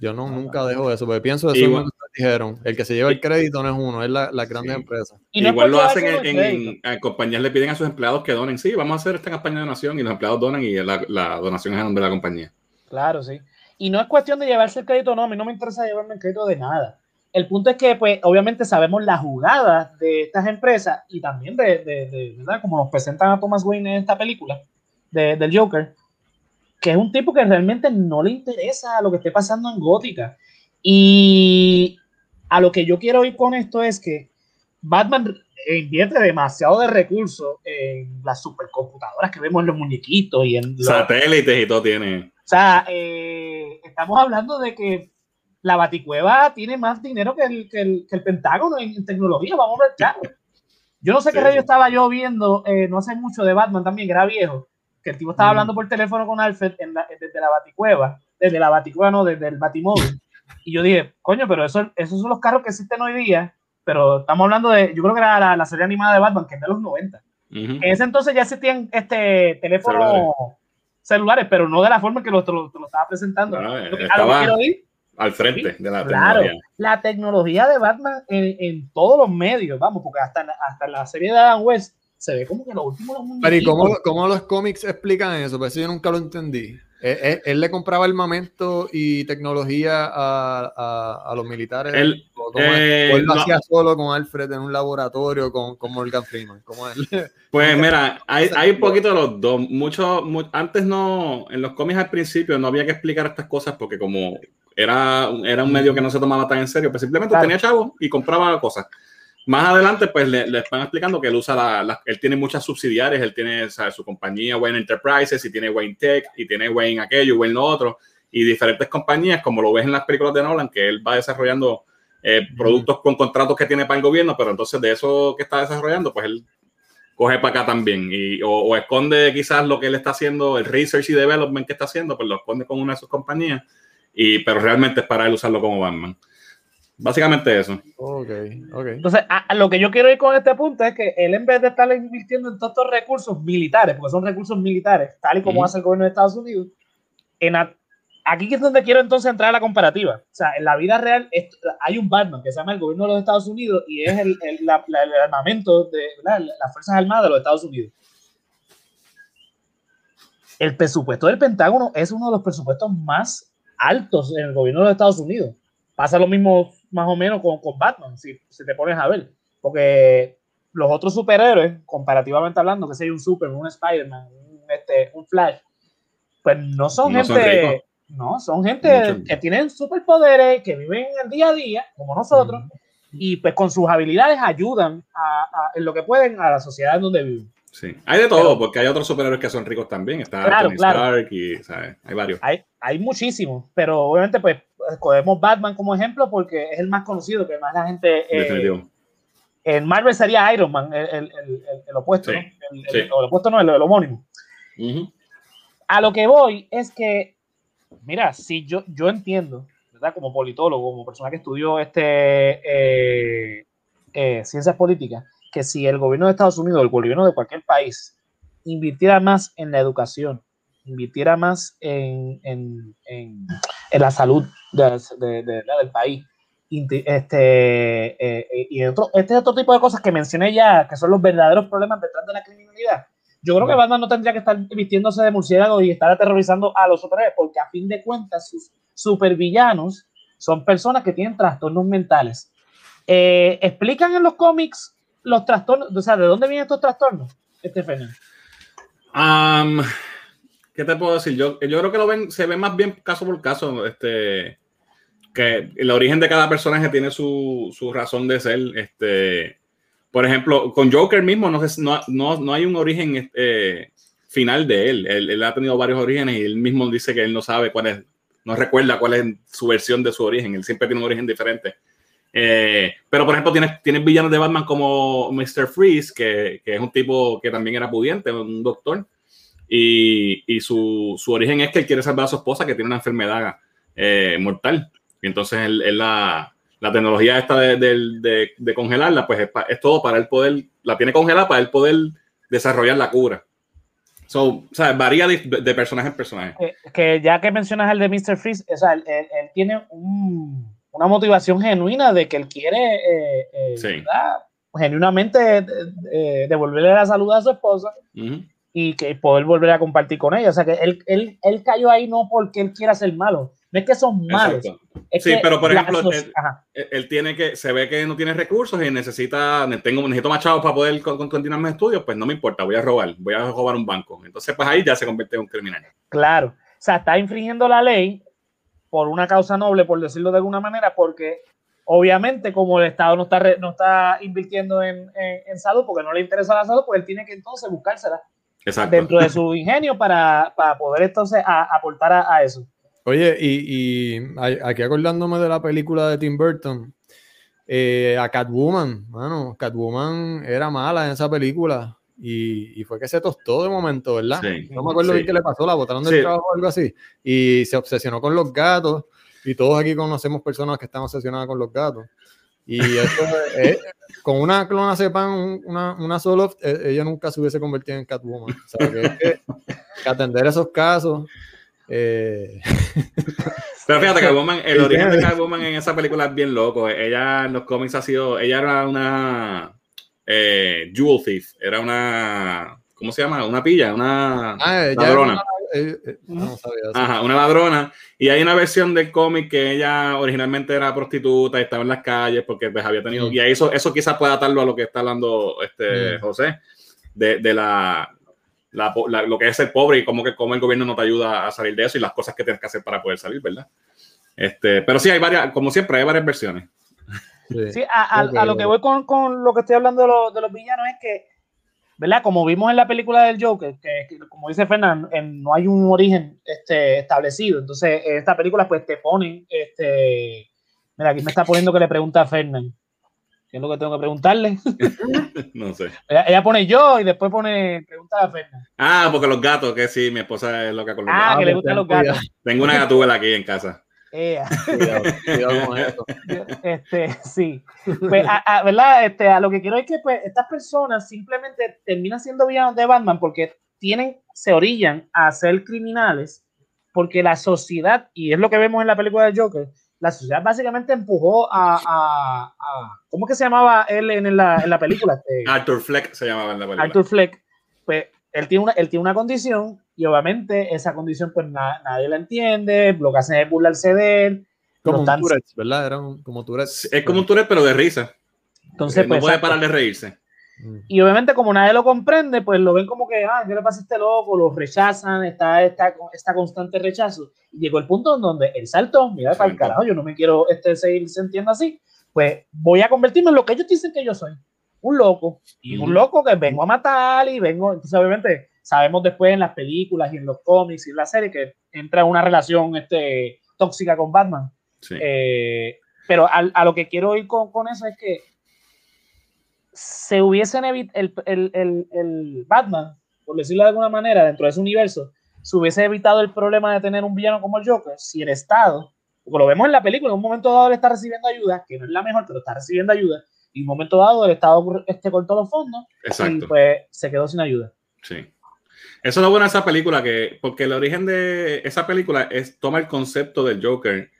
Yo no, nunca dejo eso, porque pienso eso Igual- dijeron. El que se lleva el crédito no es uno, es la, las grandes Sí. empresas. Y no Igual lo hacen en, en- en compañías, le piden a sus empleados que donen. Sí, vamos a hacer esta campaña de donación y los empleados donan y la, la donación es a nombre de la compañía. Claro, sí. Y no es cuestión de llevarse el crédito, no, a mí no me interesa llevarme el crédito de nada. El punto es que, pues, obviamente sabemos las jugadas de estas empresas y también de, de- de- ¿verdad? Como nos presentan a Thomas Wayne en esta película de- del Joker, que es un tipo que realmente no le interesa lo que esté pasando en Gótica. Y a lo que yo quiero ir con esto es que Batman invierte demasiado de recursos en las supercomputadoras que vemos en los muñequitos y en los, Satélites y todo tiene. o sea, eh, estamos hablando de que la Baticueva tiene más dinero que el, que el, que el Pentágono en, tecnología, vamos a ver, claro. Yo no sé qué radio estaba yo viendo, eh, no hace mucho de Batman también, que era viejo, que el tipo estaba Mm. hablando por teléfono con Alfred en la- desde la Baticueva, desde la Baticueva, no, desde el Batimóvil. Y yo dije, coño, pero eso, esos son los carros que existen hoy día, pero estamos hablando de, yo creo que era la, la serie animada de Batman, que es de los 90. Ujú. En ese entonces ya existían este teléfonos Celulares. celulares. pero no de la forma que lo, te lo, te lo estaba presentando. Ah, estaba- quiero ir, Al frente de la claro, tecnología. la tecnología de Batman en, en todos los medios, vamos, porque hasta, hasta la serie de Adam West se ve como que lo último los Pero ¿y cómo los cómics explican eso? Pues eso yo nunca lo entendí. Él, él- él le compraba armamento y tecnología a, a- a los militares. Él- eh, ¿O él lo no. hacía solo con Alfred en un laboratorio con, con Morgan Freeman. ¿Cómo es? Pues mira, hay, hay un poquito de los dos. Mucho, mu- antes no, en los cómics al principio no había que explicar estas cosas porque como era, era un medio que no se tomaba tan en serio, pues simplemente Claro. tenía chavos y compraba cosas. Más adelante, pues le, le están explicando que él usa la, la- él tiene muchas subsidiarias, él tiene ¿sabes? su compañía Wayne Enterprises y tiene Wayne Tech y tiene Wayne aquello, Wayne lo otro y diferentes compañías, como lo ves en las películas de Nolan, que él va desarrollando eh, productos con contratos que tiene para el gobierno, pero entonces de eso que está desarrollando, pues él coge para acá también y, o, o esconde quizás lo que él está haciendo, el research y development que está haciendo, pues lo esconde con una de sus compañías, y, pero realmente es para él usarlo como Batman. Básicamente eso. ok, ok. Entonces, a, a lo que yo quiero ir con este punto es que él, en vez de estar invirtiendo en todos estos recursos militares, porque son recursos militares, tal y como hace el gobierno de Estados Unidos, en a- aquí es donde quiero entonces entrar a la comparativa. O sea, en la vida real esto- hay un Batman que se llama el gobierno de los Estados Unidos y es el, el- la- la- el armamento de las Fuerzas Armadas de los Estados Unidos. El presupuesto del Pentágono es uno de los presupuestos más altos en el gobierno de los Estados Unidos. Pasa lo mismo más o menos con, con Batman, si, si te pones a ver. Porque los otros superhéroes, comparativamente hablando, que sea un Superman, un Spider-Man, un, este, un Flash, pues no son No son gente... ricos. no, son gente Mucho. que tienen superpoderes, que viven el día a día, como nosotros, y pues con sus habilidades ayudan a, a- en lo que pueden a la sociedad en donde viven. Sí. Hay de todo, Pero- porque hay otros superhéroes que son ricos también. Está Claro, Tony claro. Stark y ¿sabes? hay varios. Hay, hay muchísimos, pero obviamente pues escogemos Batman como ejemplo porque es el más conocido, que más la gente... eh, en Marvel sería Iron Man, el, el- el- opuesto, Sí, ¿no? El, sí. el- opuesto no, el, el homónimo. Ujú. A lo que voy es que, mira, si yo, yo entiendo, ¿verdad? Como politólogo, como persona que estudió este, eh, eh, ciencias políticas, que si el gobierno de Estados Unidos, el gobierno de cualquier país, invirtiera más en la educación, invirtiera más en, en- en- en la salud de- de- de- de- del país, este, eh, eh, y otro, este otro tipo de cosas que mencioné ya, que son los verdaderos problemas detrás de la criminalidad. Yo creo que Batman no tendría que estar vistiéndose de murciélago y estar aterrorizando a los superhéroes, porque a fin de cuentas sus supervillanos son personas que tienen trastornos mentales. Eh, ¿Explican en los cómics los trastornos? O sea, ¿de dónde vienen estos trastornos, Stephanie? Am, ¿Qué te puedo decir? Yo, yo creo que lo ven, se ve más bien caso por caso. Este, que el origen de cada personaje tiene su, su razón de ser. Este, por ejemplo, con Joker mismo no, no, no, no hay un origen este, final de él. él. él ha tenido varios orígenes y él mismo dice que él no sabe cuál es, no recuerda cuál es su versión de su origen. Él siempre tiene un origen diferente. Eh, pero, por ejemplo, tienes, tienes villanos de Batman como Mr. Freeze, que, que es un tipo que también era pudiente, un doctor. Y, y su, su origen es que él quiere salvar a su esposa que tiene una enfermedad eh, mortal. Y entonces él, él la, la tecnología esta de, de- de- de congelarla, pues es, pa- es todo para el poder, la tiene congelada para el poder desarrollar la cura. So, o sea, varía de, personaje en personaje. que, que ya que mencionas el de Mr. Freeze, o sea, él, él- él tiene un- una motivación genuina de que él quiere eh, eh, Sí. genuinamente eh, eh, devolverle la salud a su esposa Ujú. Y que poder volver a compartir con ella. O sea, que él, él, él cayó ahí no porque él quiera ser malo, no es que son malos. Es Sí, que pero por ejemplo, él- ajá, Él, él tiene que, se ve que no tiene recursos y necesita, tengo, necesito más chavos para poder con- con- continuar mis estudios, pues no me importa, voy a robar, voy a robar un banco. Entonces, pues ahí ya se convierte en un criminal. claro. O sea, está infringiendo la ley por una causa noble, por decirlo de alguna manera, porque obviamente como el Estado no está, re- no está invirtiendo en, en- en salud porque no le interesa la salud, pues él tiene que entonces buscársela Exacto. dentro de su ingenio para, para poder entonces a- aportar a, a eso. Oye, y, aquí acordándome de la película de Tim Burton, eh, a Catwoman, bueno, Catwoman era mala en esa película y, y fue que se tostó de momento, ¿verdad? Sí, no me acuerdo sí. bien qué le pasó, la botaron del Sí. trabajo o algo así y se obsesionó con los gatos y todos aquí conocemos personas que están obsesionadas con los gatos. Y esto, eh, con una clona sepan, un- una, una solo, eh, ella nunca se hubiese convertido en Catwoman. O sea, que, es que- que atender esos casos. eh, Pero fíjate, Catwoman, el origen de Catwoman en esa película es bien loco. Ella en los cómics ha sido, ella era una eh, jewel thief, era una, ¿cómo se llama? Una pilla, una Ah, ladrona. una- eh, eh, no sabía. Ajá, una ladrona. Y hay una versión del cómic que ella originalmente era prostituta y estaba en las calles porque pues, había tenido. Mm. Y eso, eso quizás pueda atarlo a lo que está hablando este Mm. José, de, de la, la la- lo que es ser pobre y cómo, que, cómo el gobierno no te ayuda a salir de eso y las cosas que tienes que hacer para poder salir, ¿verdad? Este, pero sí, hay varias, como siempre, hay varias versiones. Sí. Sí, a, a- a lo que voy con, con lo que estoy hablando de, los- de los villanos es que, ¿verdad? Como vimos en la película del Joker, que, que como dice Fernando, no hay un origen este, establecido. Entonces, en esta película, pues te ponen, este, mira, aquí me está poniendo que le pregunta a Fernand. ¿Qué es lo que tengo que preguntarle? No sé. ella, ella pone yo y después pone pregunta a Fernand. Ah, porque los gatos, que sí, mi esposa es loca con los Ah, gatos. que le pues, gustan los gatos. Tengo una gatúbela aquí en casa. Ea. Cuidado, cuidado con eso. Este, sí. Pues, a, a- ¿verdad? Este, a lo que quiero es que pues, estas personas simplemente terminan siendo villanos de Batman porque tienen, se orillan a ser criminales porque la sociedad, y es lo que vemos en la película de Joker, la sociedad básicamente empujó a, a- a- ¿cómo que se llamaba él en la, en la película? Este, Arthur Fleck se llamaba en la película. Arthur Fleck, pues él tiene, una, él tiene una condición y obviamente esa condición pues na- nadie la entiende, lo que hacen es burlarse de él. Como un Tourette, ¿verdad? Era un- como Tourette. Es como un Tourette, pero de risa. Entonces, no pues, puede exacto. parar de reírse. Mm. Y obviamente como nadie lo comprende, pues lo ven como que, ah, ¿qué le pasa a este loco? Lo rechazan, está esta, esta constante rechazo. Y llegó el punto en donde él saltó, mira, para el carajo, yo no me quiero este, seguir sintiendo así, pues voy a convertirme en lo que ellos dicen que yo soy, un loco. Y un loco que vengo a matar y vengo, entonces obviamente sabemos después en las películas y en los cómics y en la serie que entra en una relación este, tóxica con Batman. Sí. Eh, pero al- a, lo que quiero ir con, con eso es que se hubiesen evitado el, el, el, el Batman, por decirlo de alguna manera, dentro de ese universo, se hubiese evitado el problema de tener un villano como el Joker si el Estado, porque lo vemos en la película, en un momento dado él está recibiendo ayuda, que no es la mejor, pero está recibiendo ayuda, y en un momento dado el Estado este, cortó los fondos y Exacto. pues se quedó sin ayuda. Sí. Eso es lo bueno de esa película, que, porque el origen de esa película es toma el concepto del Joker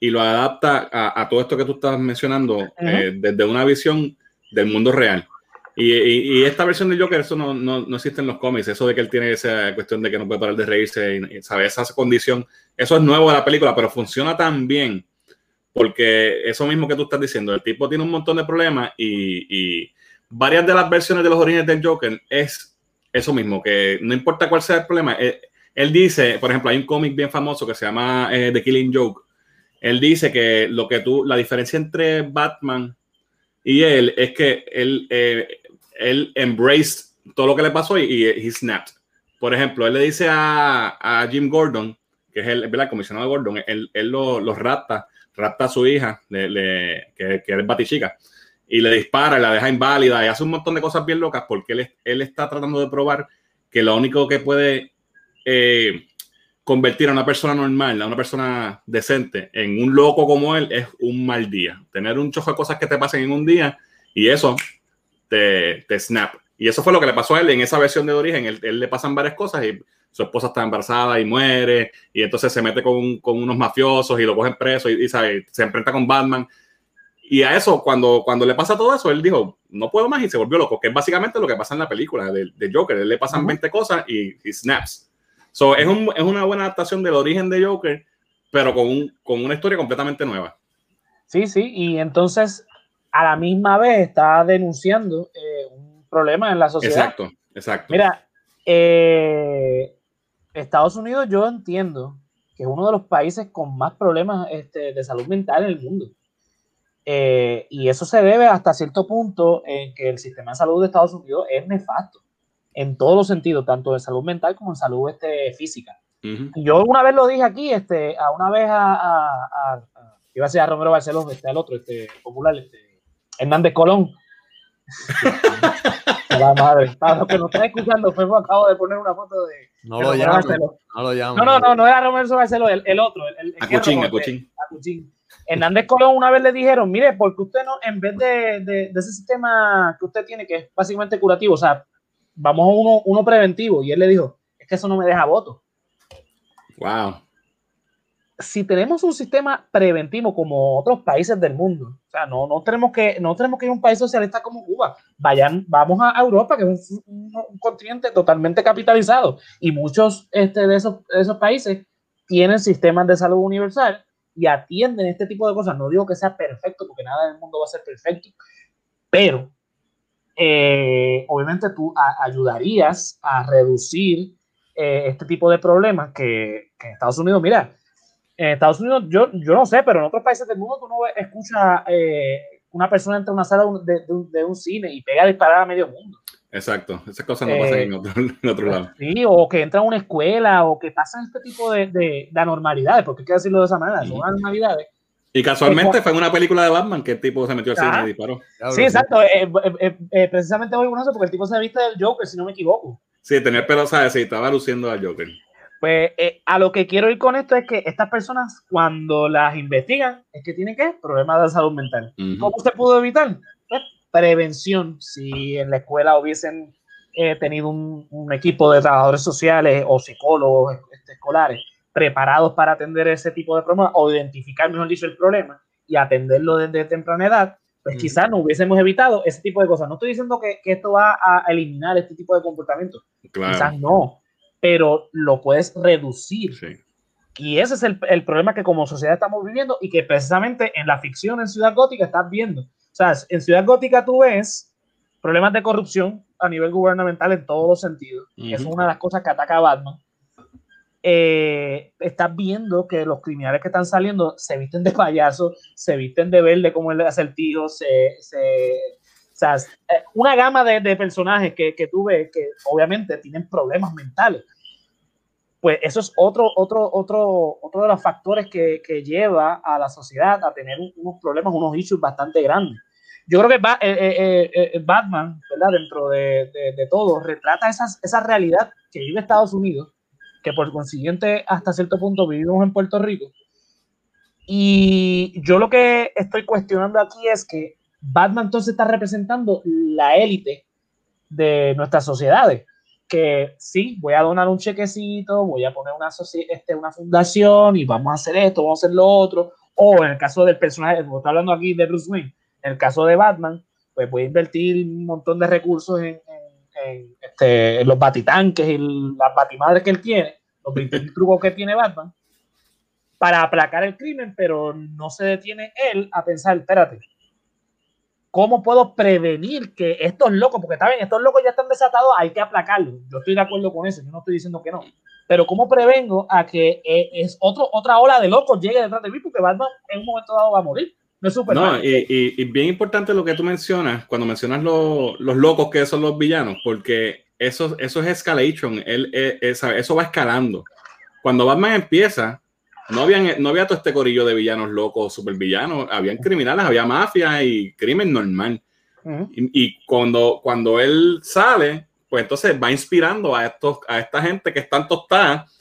y lo adapta a, a todo esto que tú estás mencionando eh, desde una visión del mundo real. Y, y- y esta versión del Joker, eso no, no, no existe en los cómics, eso de que él tiene esa cuestión de que no puede parar de reírse, y, y, ¿sabe? Esa condición, eso es nuevo de la película, pero funciona tan bien, porque eso mismo que tú estás diciendo, el tipo tiene un montón de problemas y varias de las versiones de los orígenes del Joker es eso mismo, que no importa cuál sea el problema, él, él dice, por ejemplo, hay un cómic bien famoso que se llama eh, The Killing Joke, él dice que lo que tú, la diferencia entre Batman y él es que él, eh, él embraced todo lo que le pasó y, y he. Por ejemplo, él le dice a, a Jim Gordon, que es el, el comisionado Gordon, él, él lo, lo rapta, rapta a su hija, le, le- que, que es batichica, y le dispara, y la deja inválida y hace un montón de cosas bien locas porque él, él está tratando de probar que lo único que puede eh, convertir a una persona normal, a una persona decente, en un loco como él es un mal día. Tener un chojo de cosas que te pasen en un día y eso te, te snap. Y eso fue lo que le pasó a él en esa versión de origen. Él, él le pasan varias cosas y su esposa está embarazada y muere, y entonces se mete con, con unos mafiosos y lo cogen preso y, y, ¿sabe? se enfrenta con Batman. Y a eso, cuando, cuando le pasa todo eso, él dijo, no puedo más y se volvió loco, que es básicamente lo que pasa en la película de, de Joker. Él le pasan Ujú. 20 cosas y, y snaps. So, es, un- es una buena adaptación del origen de Joker, pero con, un- con una historia completamente nueva. Sí, sí, y entonces a la misma vez está denunciando eh, un problema en la sociedad. Exacto, exacto. Mira, eh, Estados Unidos yo entiendo que es uno de los países con más problemas este, de salud mental en el mundo. Eh, y eso se debe hasta cierto punto en que el sistema de salud de Estados Unidos es nefasto en todos los sentidos, tanto en salud mental como en salud este, física. Ujú. Yo una vez lo dije aquí, este, a una vez a, a, a- a- iba a ser a Romero Barceló, este, al otro, este, popular, este, Hernández Colón. La madre. Para los que nos están escuchando, Fefo acabo de poner una foto de, No de lo. Barceló. No lo llaman. No, no, no, no era Romero Barceló, el, el otro, el, el, el A que es Hernández Colón una vez le dijeron, mire, porque usted no, en vez de, de- de ese sistema que usted tiene, que es básicamente curativo, o sea, vamos a uno, uno preventivo, y él le dijo, es que eso no me deja voto. Wow. si tenemos un sistema preventivo como otros países del mundo, o sea, no, no tenemos que no tenemos que ir a un país socialista como Cuba, vayan, vamos a Europa, que es un, un- un continente totalmente capitalizado, y muchos este, de, esos, de esos países tienen sistemas de salud universal y atienden este tipo de cosas. No digo que sea perfecto, porque nada en el mundo va a ser perfecto, pero eh, obviamente tú ayudarías a reducir eh, este tipo de problemas que, en Estados Unidos, mira, en Estados Unidos, yo, yo no sé, pero en otros países del mundo tú no escuchas eh, una persona entra a una sala de de un cine y pega a disparar a medio mundo. Exacto. Esas cosas no Eh, pasan en otro, en otro lado. Sí, o que entra a una escuela, o que pasan este tipo de, de, de anormalidades, porque hay que decirlo de esa manera, son anormalidades. Y casualmente fue en una película de Batman que el tipo se metió al Ah. cine y disparó. Diablo, Sí, exacto. eh, eh, eh, eh, precisamente voy con eso porque el tipo se viste del Joker, si no me equivoco. Sí, tenía el pelo, ¿sabes? Sí, estaba luciendo al Joker. Pues eh, a lo que quiero ir con esto es que estas personas, cuando las investigan, es que tienen que problemas de salud mental. Ujú. ¿Cómo se pudo evitar? Pues, prevención. Si en la escuela hubiesen eh, tenido un, un equipo de trabajadores sociales o psicólogos este, escolares preparados para atender ese tipo de problemas o identificar, mejor dicho, el problema y atenderlo desde temprana edad, pues quizás no hubiésemos evitado ese tipo de cosas. No estoy diciendo que, que esto va a eliminar este tipo de comportamientos, quizás Claro. no, pero lo puedes reducir. Sí. Y ese es el, el problema que como sociedad estamos viviendo y que precisamente en la ficción en Ciudad Gótica estás viendo. O sea, en Ciudad Gótica tú ves problemas de corrupción a nivel gubernamental en todos los sentidos. que es Ujú. una de las cosas que ataca a Batman. Eh, estás viendo que los criminales que están saliendo se visten de payaso, se visten de verde como el acertijo, se, se, o sea, es, eh, una gama de, de personajes que, que tú ves que obviamente tienen problemas mentales. Pues eso es otro, otro, otro, otro de los factores que, que lleva a la sociedad a tener un- unos problemas, unos issues bastante grandes. Yo creo que eh, eh, eh, Batman, ¿verdad? dentro de, de- de todo, retrata esas, esa realidad que vive Estados Unidos, que por consiguiente hasta cierto punto vivimos en Puerto Rico. Y yo lo que estoy cuestionando aquí es que Batman entonces está representando la élite de nuestras sociedades. Que sí, voy a donar un chequecito, voy a poner una, este, una fundación y vamos a hacer esto, vamos a hacer lo otro. O en el caso del personaje, como estoy hablando aquí de Bruce Wayne, en el caso de Batman, pues voy a invertir un montón de recursos en, en- en, este, en los batitanques y las batimadres que él tiene, los 20 trucos que tiene Batman, para aplacar el crimen, pero no se detiene él a pensar, espérate, ¿cómo puedo prevenir que estos locos, porque está bien, estos locos ya están desatados, hay que aplacarlos. Yo estoy de acuerdo con eso, yo no estoy diciendo que no. Pero ¿cómo prevengo a que eh, es otro, otra ola de locos llegue detrás de mí? Porque Batman en un momento dado va a morir. No es Superman. No, y, y- y bien importante lo que tú mencionas, cuando mencionas lo- los locos que son los villanos, porque eso, eso es escalation, él, eh, eh, sabe, eso va escalando. Cuando Batman empieza, no, habían, no había todo este corillo de villanos locos, supervillanos, habían criminales, había mafia y crimen normal. Y, y cuando, cuando él sale, pues entonces va inspirando a estos, a esta gente que están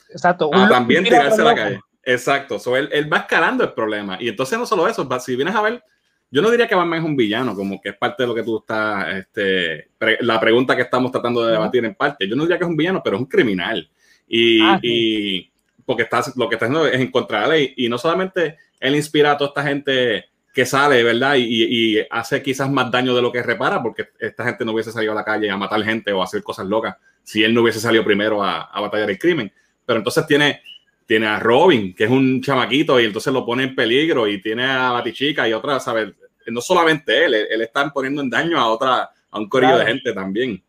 Exacto. un a también tira tirarse a la calle. Exacto. So, él, él va escalando el problema. Y entonces no solo eso, si vienes a ver, yo no diría que Batman es un villano, como que es parte de lo que tú estás, este, pre- la pregunta que estamos tratando de debatir en parte. Yo no diría que es un villano, pero es un criminal. Y, Ah, y porque está, lo que está haciendo es en contra de la ley. Y no solamente él inspira a toda esta gente que sale, ¿verdad? Y, y- hace quizás más daño de lo que repara, porque esta gente no hubiese salido a la calle a matar gente o a hacer cosas locas si él no hubiese salido primero a, a batallar el crimen. Pero entonces tiene, tiene a Robin, que es un chamaquito, y entonces lo pone en peligro, y tiene a Batichica y otra, ¿sabes? No solamente él, él, él está poniendo en daño a otra, a un corillo Claro. de gente también.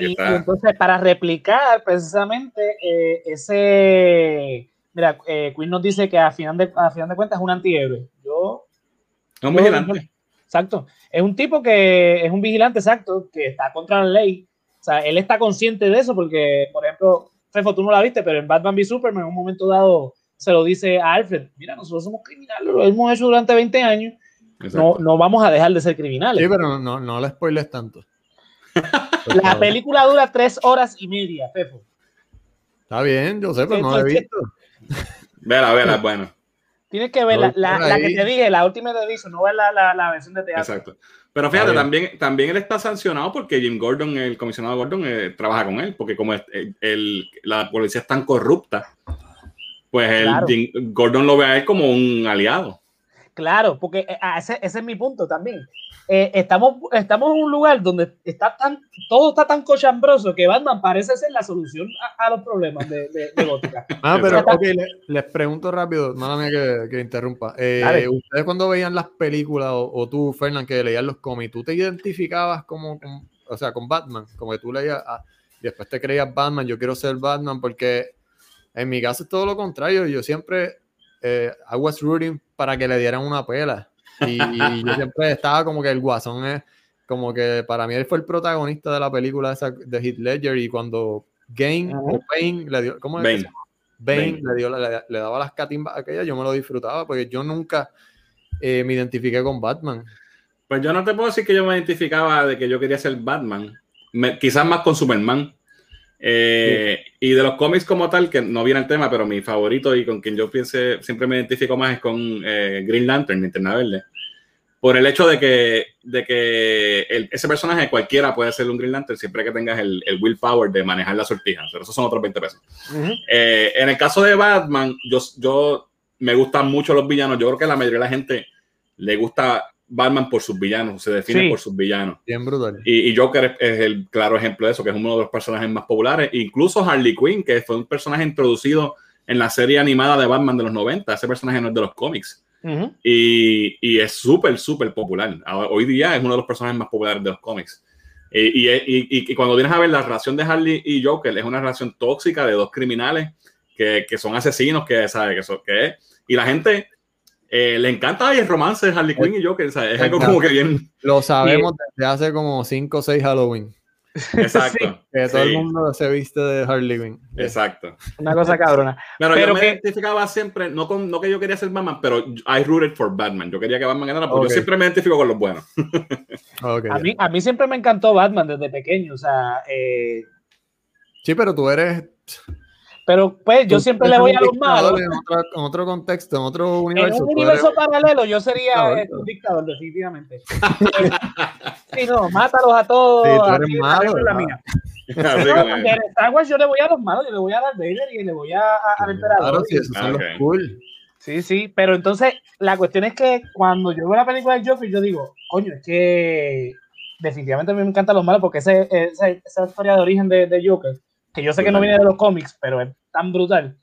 Y, y- entonces, para replicar precisamente eh, ese. Mira, eh, Quinn nos dice que a final, de, a final de cuentas es un antihéroe. Yo. Es un yo- vigilante. Exacto. Es un tipo que es un vigilante, exacto, que está contra la ley. O sea, él está consciente de eso porque, por ejemplo, Fefo, tú no la viste, pero en Batman v Superman en un momento dado se lo dice a Alfred, mira, nosotros somos criminales, lo hemos hecho durante 20 años, no, no vamos a dejar de ser criminales. Sí, pero no, no, no le spoiles tanto. La película dura tres horas y media, Fefo. Está bien, yo sé, pero no la he visto. Vela, vela, es bueno. Tienes que ver la, que te dije, la última de Viso, no ver la, la, la versión de teatro. Exacto. Pero fíjate, también, también él está sancionado porque Jim Gordon, el comisionado Gordon, eh, trabaja con él, porque como es- el- el- la policía es tan corrupta, pues el Claro. Jim Gordon lo ve a él como un aliado. Claro, porque eh, ah, ese, ese es mi punto también. Eh, estamos, estamos en un lugar donde está tan, todo está tan cochambroso que Batman parece ser la solución a, a los problemas de, de, de Gótica. Ah, pero ok, le- les pregunto rápido, mía que, que interrumpa. Eh. Ustedes cuando veían las películas, o, o tú, Fernán, que leías los cómics, ¿tú te identificabas como, con- o sea, con Batman? Como que tú leías, ah, después te creías Batman, yo quiero ser Batman, porque en mi caso es todo lo contrario, yo siempre, eh, I was rooting para que le dieran una pela. Y, y yo siempre estaba como que el guasón es, como que para mí él fue el protagonista de la película esa de Heath Ledger, y cuando Game o Bane le dio, ¿cómo es? Bane. se Bane, Bane. Le, dio, le, le daba las catimbas a aquella, yo me lo disfrutaba porque yo nunca eh, me identifiqué con Batman. Pues yo no te puedo decir que yo me identificaba de que yo quería ser Batman, Me- quizás más con Superman. Eh, Y de los cómics como tal, que no viene el tema, pero mi favorito y con quien yo piense, siempre me identifico más es con eh, Green Lantern, Linterna Verde. Por el hecho de que, de que el- ese personaje cualquiera puede ser un Green Lantern siempre que tengas el, el willpower de manejar la sortija. Pero esos son otros 20 pesos. Eh, en el caso de Batman, yo, yo me gustan mucho los villanos. Yo creo que la mayoría de la gente le gusta Batman por sus villanos, se define Sí. por sus villanos. Bien brutal. Y, y Joker es, es el claro ejemplo de eso, que es uno de los personajes más populares. Incluso Harley Quinn, que fue un personaje introducido en la serie animada de Batman de los 90. Ese personaje no es de los cómics. Ujú. Y, y es súper, súper popular. Hoy día es uno de los personajes más populares de los cómics. Y, y, y- y cuando vienes a ver la relación de Harley y Joker, es una relación tóxica de dos criminales que, que son asesinos, que, ¿sabe? Que, son, que es. Y la gente eh, le encanta el romance de Harley Quinn y Joker. ¿sabe? Es algo como que bien. Lo sabemos desde hace como 5 o 6 Halloween. Exacto. Que todo Sí, el mundo se viste de Harley Quinn. Exacto. Una cosa cabrona. Pero, Pero yo me que- identificaba siempre, no, con, no que yo quería ser Batman, pero I rooted for Batman. Yo quería que Batman ganara, porque yo siempre me identifico con los buenos. A mí, a mí siempre me encantó Batman desde pequeño, o sea, eh, Sí, pero tú eres. Pero pues yo siempre le voy un a los malos. En otro, en otro contexto, en otro En universo. un tú universo paralelo yo sería Dictador, eh, un dictador, definitivamente. sí, no, mátalos a todos. Sí, tú eres así, malo, esa es la mía. Así No, como- en Star Wars yo le voy a los malos, yo le voy a Darth Vader y le voy a, a- al emperador. Claro, sí, esos son Ok. los cool. Sí, sí, pero entonces la cuestión es que cuando yo veo la película de Joker, yo digo, coño, es que definitivamente a mí me encantan los malos porque ese, ese- esa historia de origen de, de Joker, que yo sé que no Brutal. viene de los cómics, pero es tan brutal.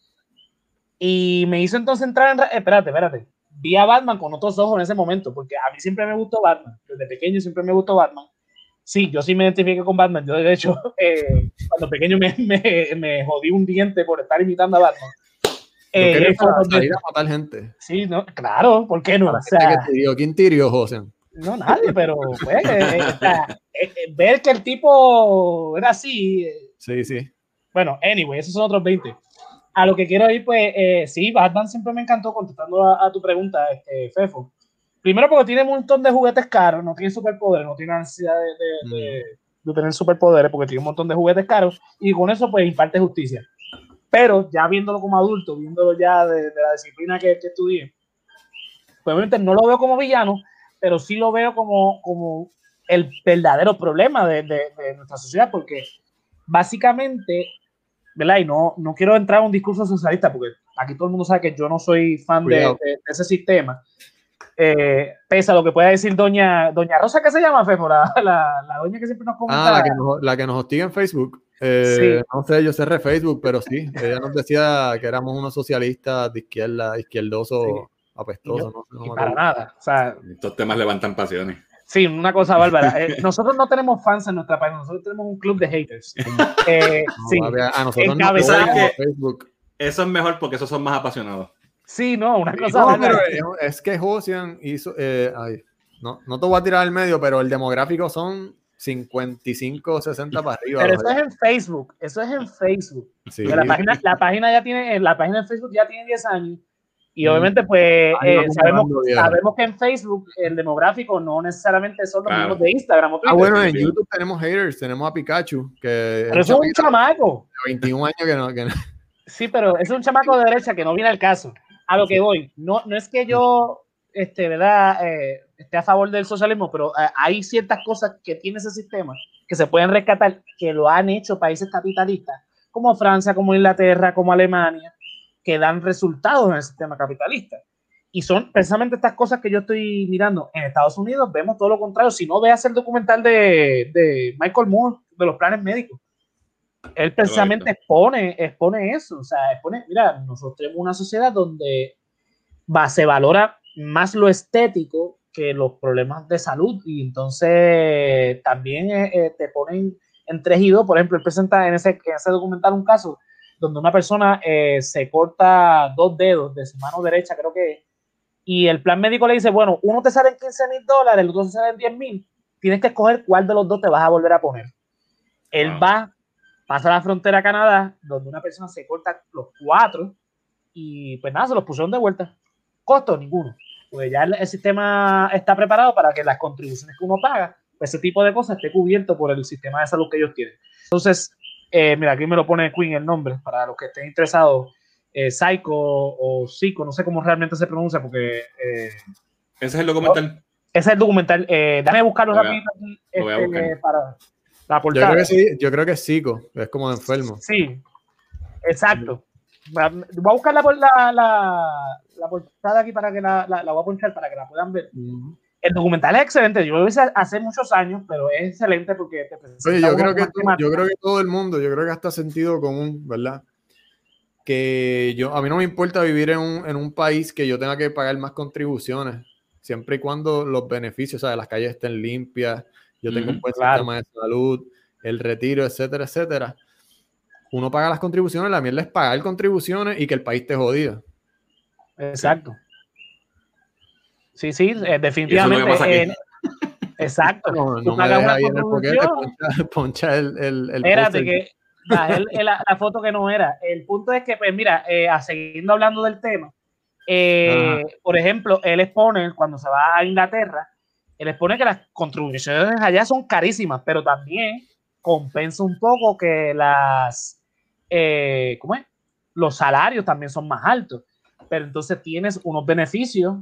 Y me hizo entonces entrar en... ra- Espérate, espérate. Vi a Batman con otros ojos en ese momento, porque a mí siempre me gustó Batman. Desde pequeño siempre me gustó Batman. Sí, yo sí me identifiqué con Batman. Yo, de hecho, eh, cuando pequeño me, me, me jodí un diente por estar imitando a Batman. Eh, salir a matar gente. Sí, no, claro, ¿por qué no? O sea. ¿Quién tirió, José? no, nadie, pero pues, eh, eh, o sea, eh, eh, ver que el tipo era así, eh, Sí, sí. Bueno, anyway, esos son otros 20. A lo que quiero ir, pues, eh, sí, Batman siempre me encantó contestando a, a tu pregunta, este, Fefo. Primero porque tiene un montón de juguetes caros, no tiene superpoderes, no tiene la necesidad de, de- de- de de tener superpoderes porque tiene un montón de juguetes caros y con eso pues imparte justicia. Pero ya viéndolo como adulto, viéndolo ya de, de la disciplina que, que estudié, pues obviamente no lo veo como villano, pero sí lo veo como, como el verdadero problema de, de, de nuestra sociedad porque básicamente, ¿verdad? Y no, no quiero entrar en un discurso socialista porque aquí todo el mundo sabe que yo no soy fan de, de- de ese sistema. Eh, pese a lo que pueda decir doña, doña Rosa, ¿qué se llama, Fefo? La, la, la doña que siempre nos comenta. Ah, la que nos, la que nos hostiga en Facebook. Eh, Sí. No sé, yo cerré Facebook, pero sí. Ella nos decía que éramos unos socialistas de izquierda, izquierdosos, Sí. apestosos. no no y para acuerdo. nada. O sea, Estos temas levantan pasiones. Sí, una cosa bárbara. Eh, nosotros no tenemos fans en nuestra página, nosotros tenemos un club de haters. Eh, No, sí, a nosotros en ¿Sabes qué? Facebook. Eso es mejor porque esos son más apasionados. sí, no, una cosa No, bárbara. pero es, que Josian hizo. eh, ay, no, no te voy a tirar al medio, pero el demográfico son 55, 60 para arriba. Pero eso es en Facebook, eso es en Facebook. sí. La página, la página ya tiene, la página de Facebook ya tiene 10 años. Y Mm. obviamente, pues, Ahí eh, sabemos, sabemos que en Facebook el demográfico no necesariamente son los Claro. mismos de Instagram o Ah, bueno, en. YouTube tenemos haters, tenemos a Pikachu, que pero eso es un chamaco. de 21 años que no. Que no- Sí, pero es un chamaco de derecha que no viene al caso. A lo que voy. No, no es que yo, este, ¿verdad? Eh, esté a favor del socialismo, pero eh, hay ciertas cosas que tiene ese sistema que se pueden rescatar, que lo han hecho países capitalistas, como Francia, como Inglaterra, como Alemania, que dan resultados en el sistema capitalista. Y son precisamente estas cosas que yo estoy mirando. En Estados Unidos vemos todo lo contrario. Si no, veas el documental de, de Michael Moore de los planes médicos. Él precisamente expone, expone eso. O sea, expone, mira, nosotros tenemos una sociedad donde va, se valora más lo estético que los problemas de salud. Y entonces también eh, eh, te ponen en tres y dos. Por ejemplo, él presenta en ese, en ese documental un caso donde una persona eh, se corta dos dedos de su mano derecha, creo que es, y el plan médico le dice, bueno, uno te sale en 15 mil dólares, el otro te sale en 10 mil, tienes que escoger cuál de los dos te vas a volver a poner. Él Wow. va, pasa la frontera a Canadá, donde una persona se corta los cuatro, y pues nada, se los pusieron de vuelta. Costo ninguno. Pues ya el, el sistema está preparado para que las contribuciones que uno paga, pues ese tipo de cosas esté cubierto por el sistema de salud que ellos tienen. Entonces, eh, mira, aquí me lo pone Queen el nombre, para los que estén interesados, eh, Psycho o Psycho, no sé cómo realmente se pronuncia, porque eh, Ese es el documental. ese es el documental. Eh, déjame buscarlo Lo voy a- rapidito aquí, a este, buscar. para la Yo portada. creo que sí, yo creo que es psico, es como de enfermo. Sí, exacto. Voy a buscar la, por- la, la, la portada aquí para que la, la, la voy a ponchar para que la puedan ver. El documental es excelente. Yo lo hice hace muchos años, pero es excelente porque te presenta Oye, yo creo, que tú- yo creo que todo el mundo, yo creo que hasta sentido común, ¿verdad? Que yo, a mí no me importa vivir en un, en un país que yo tenga que pagar más contribuciones, siempre y cuando los beneficios, o sea, las calles estén limpias, yo tengo un Ujú, buen claro. sistema de salud, el retiro, etcétera, etcétera. Uno paga las contribuciones, la mierda es pagar contribuciones y que el país te jodida. Exacto. Sí, sí, eh, Y eso es lo que definitivamente. pasa aquí. eh, exacto. No, no me el poncha, poncha el, el, el Espérate, que la, la foto que no era. El punto es que, pues mira, eh, a siguiendo hablando del tema, eh, por ejemplo, él expone, cuando se va a Inglaterra, él expone que las contribuciones allá son carísimas, pero también compensa un poco que las, eh, ¿cómo es? Los salarios también son más altos, pero entonces tienes unos beneficios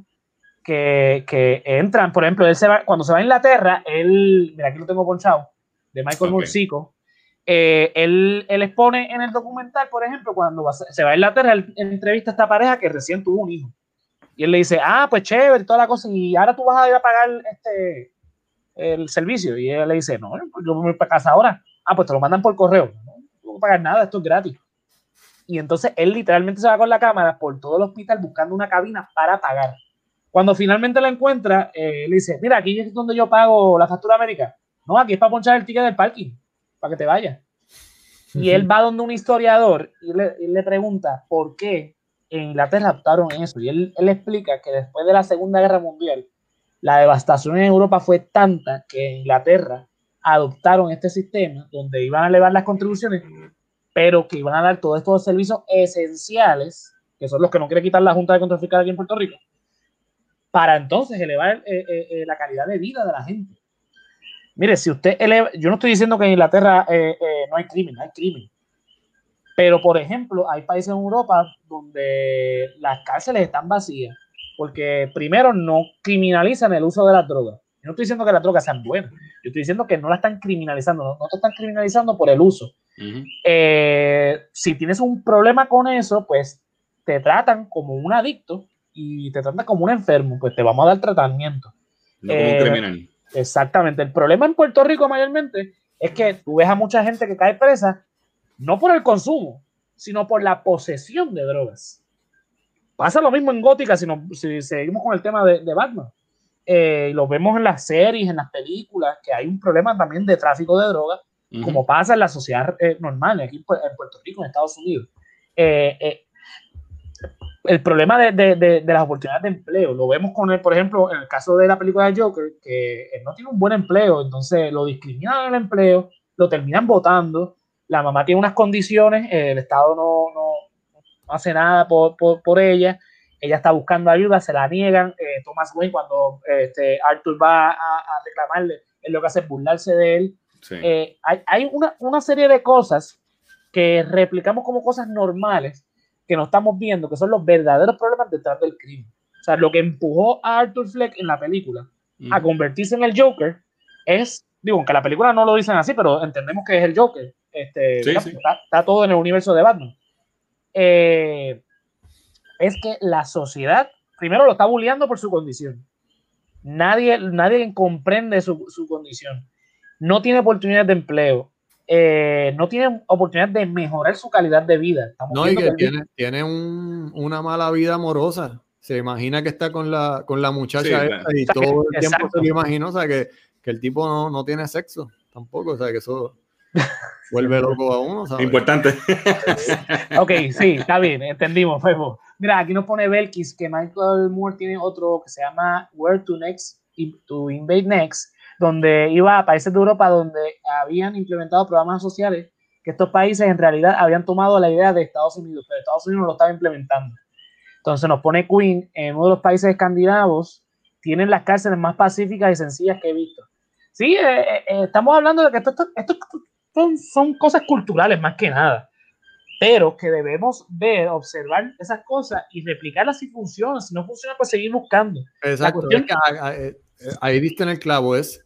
que, que entran, por ejemplo, él se va, cuando se va a Inglaterra, él, mira, aquí lo tengo ponchado, de Michael Ok. Murcico, eh, él, él expone en el documental, por ejemplo, cuando va- se va a Inglaterra, él entrevista a esta pareja que recién tuvo un hijo. Y él le dice, ah, pues chévere, toda la cosa, y ahora tú vas a ir a pagar este, el servicio. Y él le dice, no, yo me voy para casa ahora. Ah, pues te lo mandan por correo. No, no que pagar nada, esto es gratis. Y entonces él literalmente se va con la cámara por todo el hospital buscando una cabina para pagar. Cuando finalmente la encuentra, eh, le dice, mira, aquí es donde yo pago la factura América. No, aquí es para ponchar el ticket del parking, para que te vayas. Y él va donde un historiador y le, y le pregunta por qué en Inglaterra adoptaron eso. Y él, él explica que después de la Segunda Guerra Mundial, la devastación en Europa fue tanta que en Inglaterra adoptaron este sistema donde iban a elevar las contribuciones, pero que iban a dar todos estos servicios esenciales, que son los que no quiere quitar la Junta de Control Fiscal aquí en Puerto Rico, para entonces elevar eh, eh, eh, la calidad de vida de la gente. Mire, si usted eleva, yo no estoy diciendo que en Inglaterra eh, no hay crimen, hay crimen. Pero, por ejemplo, hay países en Europa donde las cárceles están vacías porque, primero, no criminalizan el uso de las drogas. Yo no estoy diciendo que las drogas sean buenas, yo estoy diciendo que no la están criminalizando, no, no te están criminalizando por el uso. Eh, si tienes un problema con eso, pues te tratan como un adicto y te tratan como un enfermo, pues te vamos a dar tratamiento. No como un Eh, criminal. Exactamente. El problema en Puerto Rico mayormente es que tú ves a mucha gente que cae presa no por el consumo, sino por la posesión de drogas. Pasa lo mismo en Gótica si, nos- si seguimos con el tema de, de Batman. Eh, lo vemos en las series, en las películas, que hay un problema también de tráfico de drogas, como pasa en la sociedad eh, normal, aquí en Pu- en Puerto Rico, en Estados Unidos. Eh, el problema de, de- de- de las oportunidades de empleo, lo vemos con él, por ejemplo, en el caso de la película de Joker, que él no tiene un buen empleo, entonces lo discriminan en el empleo, lo terminan votando, la mamá tiene unas condiciones, el Estado no, no- no hace nada por, por- por ella, ella está buscando ayuda, se la niegan, eh, Thomas Wayne cuando este, Arthur va a, a reclamarle, él lo que hace es burlarse de él, Sí. eh, hay, hay una, una serie de cosas que replicamos como cosas normales que no estamos viendo, que son los verdaderos problemas detrás del crimen. O sea, lo que empujó a Arthur Fleck en la película a Ujú. convertirse en el Joker es, digo, aunque la película no lo dicen así, pero entendemos que es el Joker. Este, Sí, sí. Está, está todo en el universo de Batman. Eh, es que la sociedad, primero lo está bulleando por su condición. Nadie, nadie comprende su, su condición. No tiene oportunidades de empleo. Eh, no tiene oportunidad de mejorar su calidad de vida. Estamos No, y que tiene, tiene un- una mala vida amorosa. Se imagina que está con la, con la muchacha Sí, esta y O sea, que- todo el tiempo se lo imagina, o sea, que, que el tipo no, no tiene sexo tampoco, o sea, que eso vuelve loco a uno, ¿sabes? Importante. Ok, sí, está bien, entendimos, Febo. Mira, aquí nos pone Belkis que Michael Moore tiene otro que se llama Where to Next, to Invade Next, donde iba a países de Europa donde habían implementado programas sociales que estos países en realidad habían tomado la idea de Estados Unidos, pero Estados Unidos no lo estaba implementando. Entonces nos pone Queen en uno de los países escandinavos, tienen las cárceles más pacíficas y sencillas que he visto. Sí, eh, eh, eh, estamos hablando de que esto, esto- esto son, son cosas culturales más que nada pero que debemos ver, observar esas cosas y replicarlas si funcionan. Si no funciona, pues seguir buscando. Exacto, cuestión- es que a- a- eh, eh, ahí diste en el clavo, es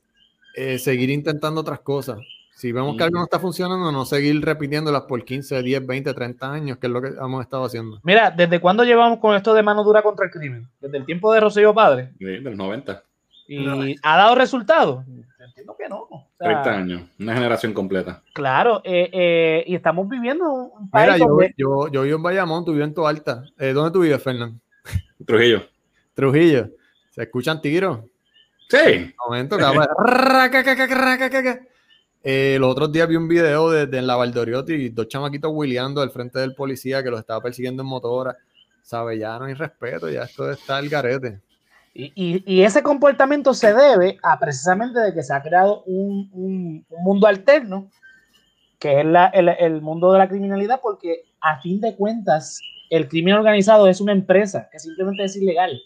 eh, seguir intentando otras cosas. Si vemos que algo no está funcionando, no seguir repitiéndolas por 15, 10, 20, 30 años, que es lo que hemos estado haciendo. Mira, ¿desde cuándo llevamos con esto de mano dura contra el crimen? Desde el tiempo de Rocío Padre. Sí, de los 90. ¿Y ha dado resultados? Entiendo que no. O sea, 30 años. Una generación completa. Claro, eh, eh, y estamos viviendo un país Mira, yo, donde- yo, yo vivo en Bayamón, tú vives en Alta. Eh, ¿Dónde tú vives, Fernán? Trujillo. Trujillo. ¿Se escuchan tiros? Sí. momento. Eh, los otros días vi un video de, de en la Valdoriotti y dos chamaquitos wheeleando al frente del policía que los estaba persiguiendo en motora. ¿Sabe? Ya no hay respeto, ya esto está el garete. Y, y- y ese comportamiento se debe a precisamente de que se ha creado un, un- un mundo alterno, que es la- el, el mundo de la criminalidad, porque a fin de cuentas el crimen organizado es una empresa que simplemente es ilegal.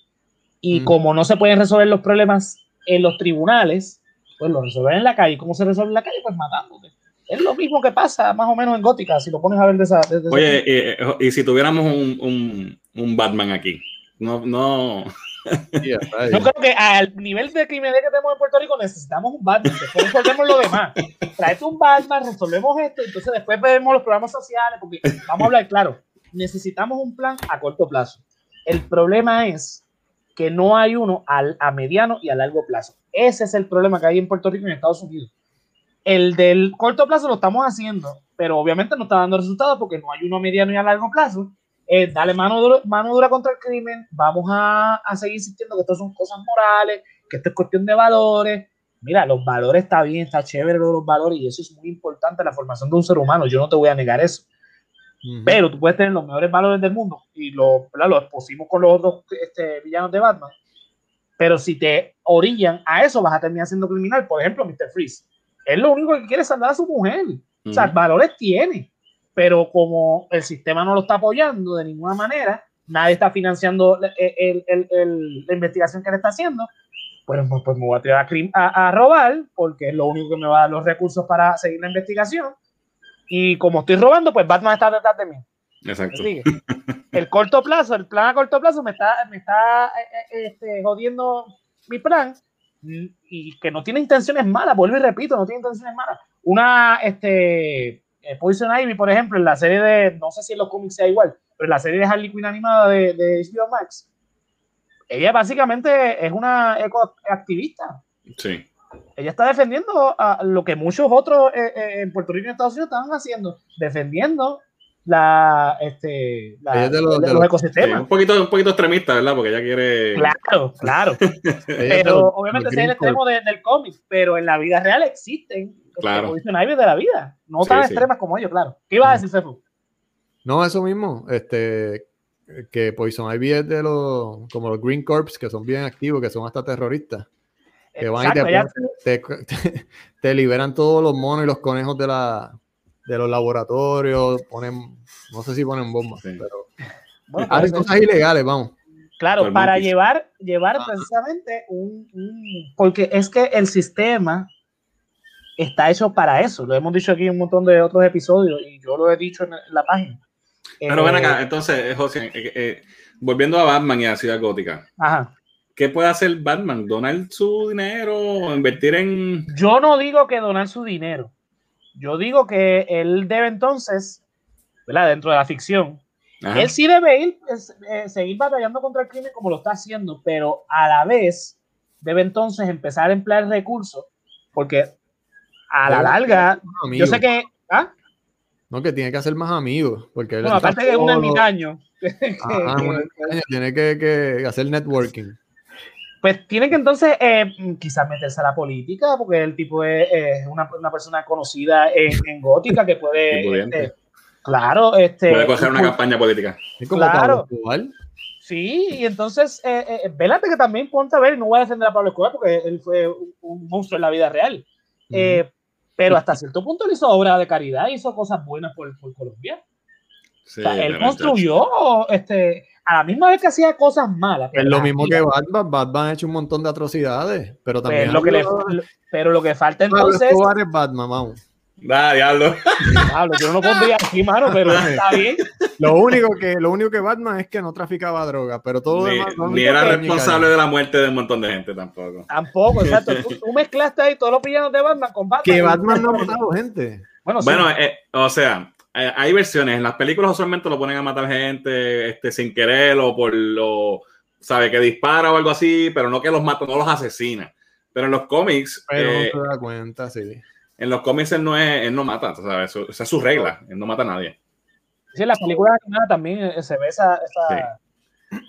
Y Mm. como no se pueden resolver los problemas en los tribunales, pues lo resuelven en la calle. ¿Cómo se resuelve en la calle? Pues matándote. Es lo mismo que pasa más o menos en Gótica, si lo pones a ver de esa... ese Oye, eh, eh, y si tuviéramos un, un, un Batman aquí, no, no, está, Yo creo que al nivel de criminalidad que tenemos en Puerto Rico necesitamos un Batman. Después resolvemos lo demás. Tráete un Batman, resolvemos esto, entonces después vemos los programas sociales, porque vamos a hablar claro, necesitamos un plan a corto plazo. El problema es que no hay uno al, a mediano y a largo plazo. Ese es el problema que hay en Puerto Rico y en Estados Unidos. El del corto plazo lo estamos haciendo, pero obviamente no está dando resultados porque no hay uno a mediano y a largo plazo. Eh, dale mano dura, mano dura contra el crimen, vamos a, a seguir insistiendo que esto son cosas morales, que esto es cuestión de valores. Mira, los valores está bien, está chévere los valores y eso es muy importante la formación de un ser humano, yo no te voy a negar eso, Pero tú puedes tener los mejores valores del mundo y lo, ¿verdad? lo expusimos con los otros este, villanos de Batman, pero si te orillan a eso vas a terminar siendo criminal, por ejemplo, Mr. Freeze, él lo único que quiere es salvar a su mujer, o sea, valores tiene, pero como el sistema no lo está apoyando de ninguna manera, nadie está financiando el- el- el- la investigación que él está haciendo, pues, pues, pues me voy a tirar a, a- a robar, porque es lo único que me va a dar los recursos para seguir la investigación. Y como estoy robando, pues Batman está detrás de mí. Exacto. El corto plazo, el plan a corto plazo me está, me está eh, eh, este, jodiendo mi plan y que no tiene intenciones malas, vuelvo y repito, no tiene intenciones malas. Una, este, eh, Poison Ivy, por ejemplo, en la serie de, no sé si en los cómics sea igual, pero en la serie de Harley Quinn animada de, de HBO Max, ella básicamente es una ecoactivista. Sí. Ella está defendiendo a lo que muchos otros eh, eh, en Puerto Rico y en Estados Unidos estaban haciendo, defendiendo la, este, la- Ella es de los- de de los los- Sí, ecosistemas. un poquito, un poquito extremista, ¿verdad? Porque ella quiere. Claro, claro. Pero los- obviamente ese es el extremo de- del cómic, pero en la vida real existen Claro. Poison Ivy de la vida, no Sí, tan sí. extremas como ellos, claro. ¿Qué ibas a decir, Fefu? No, eso mismo. Este, que Poison Ivy es de los, como los Green Corps, que son bien activos, que son hasta terroristas. Que van y te, Exacto, ella- te, te- te liberan todos los monos y los conejos de, la, de los laboratorios. Ponen, no sé si ponen bombas, Sí. pero bueno, hacen pues, cosas ilegales, vamos. Claro, Por para llevar, llevar Ah. precisamente un, un- Porque es que el sistema está hecho para eso. Lo hemos dicho aquí en un montón de otros episodios y yo lo he dicho en la página. Pero Eh, ven acá, entonces, eh, José, eh, eh, volviendo a Batman y a Ciudad Gótica, Ajá. ¿Qué puede hacer Batman? ¿Donar su dinero o invertir en. Yo no digo que donar su dinero. Yo digo que él debe entonces, ¿verdad? Dentro de la ficción, Ajá. él sí debe ir, es- eh, seguir batallando contra el crimen como lo está haciendo, pero a la vez debe entonces empezar a emplear recursos, porque a la larga, yo sé que, ¿ah? No, que tiene que hacer más amigos. Porque bueno, aparte es un ermitaño, Ajá, un ermitaño, tiene que, que hacer networking. Pues tiene que entonces eh, quizás meterse a la política, porque el tipo es, es una, una persona conocida en, en gótica que puede, este, claro, este, Puede coger una impul- campaña política. Es como Claro. Escobar. Sí, y entonces, eh, eh, vélate que también ponte a ver, no voy a defender a Pablo Escobar porque él fue un, un monstruo en la vida real. Eh, pero hasta cierto punto él hizo obra de caridad, hizo cosas buenas por, por Colombia. Sí, O sea, él construyó, este, a la misma vez que hacía cosas malas. Es lo mismo que pero Batman. Batman ha hecho un montón de atrocidades, pero pues, también. lo que le, Pablo pero lo que falta entonces, Escobar es Batman, vamos. Da, diablo. Pablo, yo no lo pondría aquí, mano, pero está bien. Lo único que, lo único que Batman es que no traficaba droga, pero todo lo Ni, demás. ni era que- responsable de la muerte de un montón de gente tampoco. Tampoco, exacto. Tú, tú mezclaste ahí todos los villanos de Batman con Batman. Que Batman no ha matado gente. Bueno, sí. Eh, o sea, hay versiones. En las películas usualmente lo ponen a matar gente este, sin querer o por lo, sabe, que dispara o algo así, pero no que los mata, no los asesina. Pero en los cómics, Pero eh, no se da cuenta, sí. en los cómics él no, es, él no mata, ¿sabes? Eso- esa es su regla, él no mata a nadie. Sí, en las películas animadas también eh, se ve esa. esa-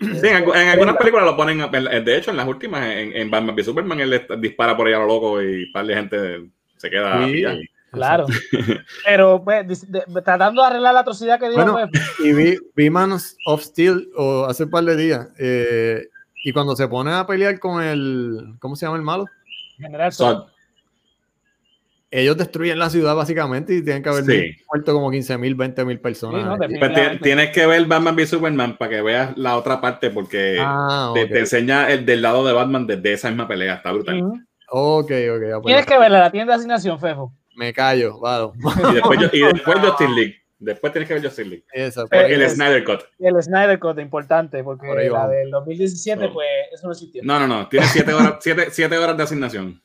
Sí, en, algu- en algunas películas lo ponen, en- de hecho en las últimas, en, en Batman v Superman, él dispara por ahí a lo loco y un par de gente se queda Sí. Claro. Pero pues, de- tratando de arreglar la atrocidad que dio, Bueno, pues, Y vi, vi Man of Steel o hace un par de días. eh, y cuando se pone a pelear con el. ¿Cómo se llama el malo? general So- Ellos destruyen la ciudad básicamente y tienen que haber Sí. muerto como 15 mil, 20 mil personas. Sí, no. Pues ti- tienes que ver Batman v Superman para que veas la otra parte porque ah, te, ok. te enseña el del lado de Batman desde esa misma pelea. Está brutal. Ujú. Ok, ok. ah, pues Tienes que verla, la tienda de asignación, Fefo. Me callo, vale. Y después, yo- y después Justin League. Después tienes que ver Justin League. Eh, El es- Snyder Cut. El Snyder Cut, importante, porque Por ahí la vamos. del 2017, So. pues eso no existió. No, no, no. Tiene siete horas, siete, siete horas de asignación.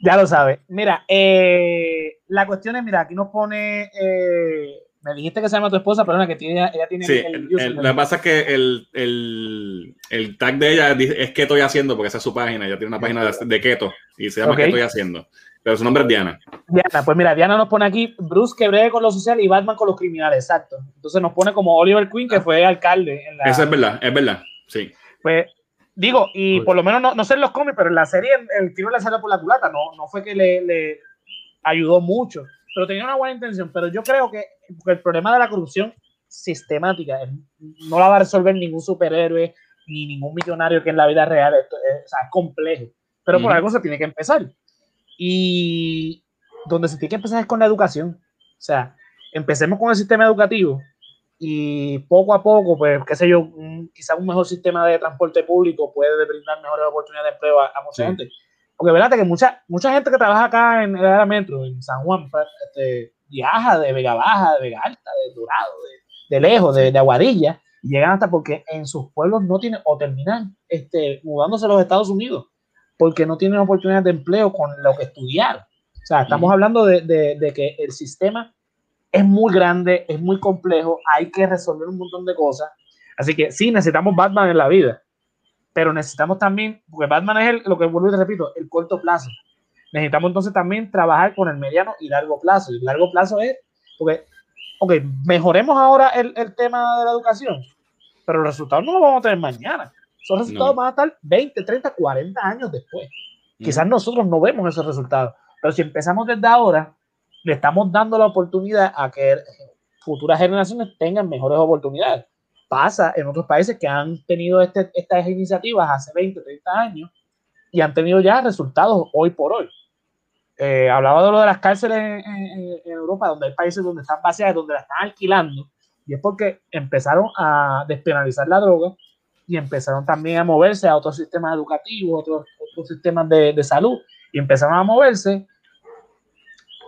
Ya lo sabes. Mira, eh, la cuestión es, mira, aquí nos pone, eh, me dijiste que se llama tu esposa, pero no, que tiene, ella tiene Sí, el, el- el- lo que pasa es que el, el, el tag de ella es que estoy haciendo, porque esa es su página. Ella tiene una página de, de keto y se llama Ok. ¿Qué estoy haciendo? Pero su nombre es Diana. Diana, pues mira, Diana nos pone aquí Bruce que breve con lo social y Batman con los criminales, exacto. Entonces nos pone como Oliver Queen, que fue alcalde en la... Eso es verdad, es verdad. Sí. Pues digo, y Pues- por lo menos no, no sé en los cómics, pero en la serie el, tiro le salió por la culata, no, no fue que le, le ayudó mucho, pero tenía una buena intención. Pero yo creo que el problema de la corrupción sistemática es- no la va a resolver ningún superhéroe ni ningún millonario que en la vida real es, o sea, es complejo. Pero por algo se tiene que empezar. Y donde se tiene que empezar es con la educación. O sea, empecemos con el sistema educativo y poco a poco, pues, qué sé yo, un- quizá un mejor sistema de transporte público puede brindar mejores oportunidades de empleo a, a mucha Sí. gente. Porque verdad que mucha, mucha gente que trabaja acá en el área metro, en San Juan, pues, este, viaja de Vega Baja, de Vega Alta, de Dorado, de, de lejos, de, de Aguadilla, y llegan hasta porque en sus pueblos no tienen, o terminan este, mudándose a los Estados Unidos, porque no tienen oportunidades de empleo con lo que estudiaron. O sea, estamos hablando de, de- de que el sistema es muy grande, es muy complejo, hay que resolver un montón de cosas. Así que sí, necesitamos Batman en la vida, pero necesitamos también, porque Batman es el- lo que vuelvo y te repito, el corto plazo. Necesitamos entonces también trabajar con el mediano y largo plazo. Y el largo plazo es, porque, ok, mejoremos ahora el, el tema de la educación, pero los resultados no los vamos a tener mañana. Esos resultados No. van a estar 20, 30, 40 años después. Quizás nosotros no vemos esos resultados, pero si empezamos desde ahora, le estamos dando la oportunidad a que futuras generaciones tengan mejores oportunidades. Pasa en otros países que han tenido este- estas iniciativas hace 20, 30 años y han tenido ya resultados hoy por hoy. Eh, hablaba de lo de las cárceles en, en- en Europa, donde hay países donde están vacías, donde la están alquilando, y es porque empezaron a despenalizar la droga y empezaron también a moverse a otros sistemas educativos, otros, otros sistemas de, de salud, y empezaron a moverse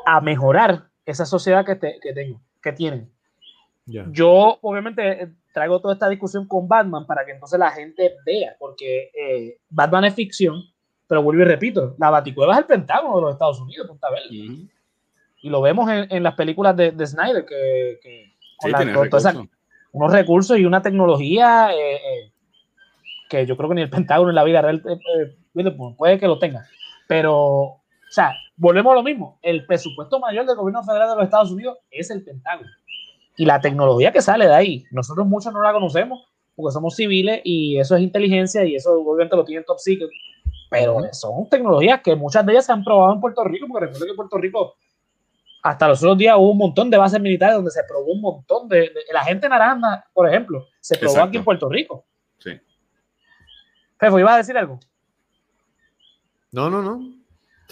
a mejorar esa sociedad que, te- que, tengo, que tienen. Ya. Yo, obviamente, eh, traigo toda esta discusión con Batman para que entonces la gente vea, porque eh, Batman es ficción, pero vuelvo y repito, la Baticueva es el Pentágono de los Estados Unidos, Punta Verde. Ujú. Y lo vemos en, en las películas de, de Snyder, que, que con Sí, la- toda esa- recursos. unos recursos y una tecnología eh, eh, que yo creo que ni el Pentágono en la vida real eh, eh, puede- puede que lo tenga. Pero, o sea, volvemos a lo mismo. El presupuesto mayor del gobierno federal de los Estados Unidos es el Pentágono. Y la tecnología que sale de ahí, nosotros muchos no la conocemos porque somos civiles y eso es inteligencia y eso obviamente lo tienen top secret. Pero son tecnologías que muchas de ellas se han probado en Puerto Rico, porque recuerdo que en Puerto Rico hasta los otros días hubo un montón de bases militares donde se probó un montón de, de- la gente naranja, por ejemplo, se probó Exacto. aquí en Puerto Rico. Sí. Fefo, ¿iba a decir algo? No, no, no.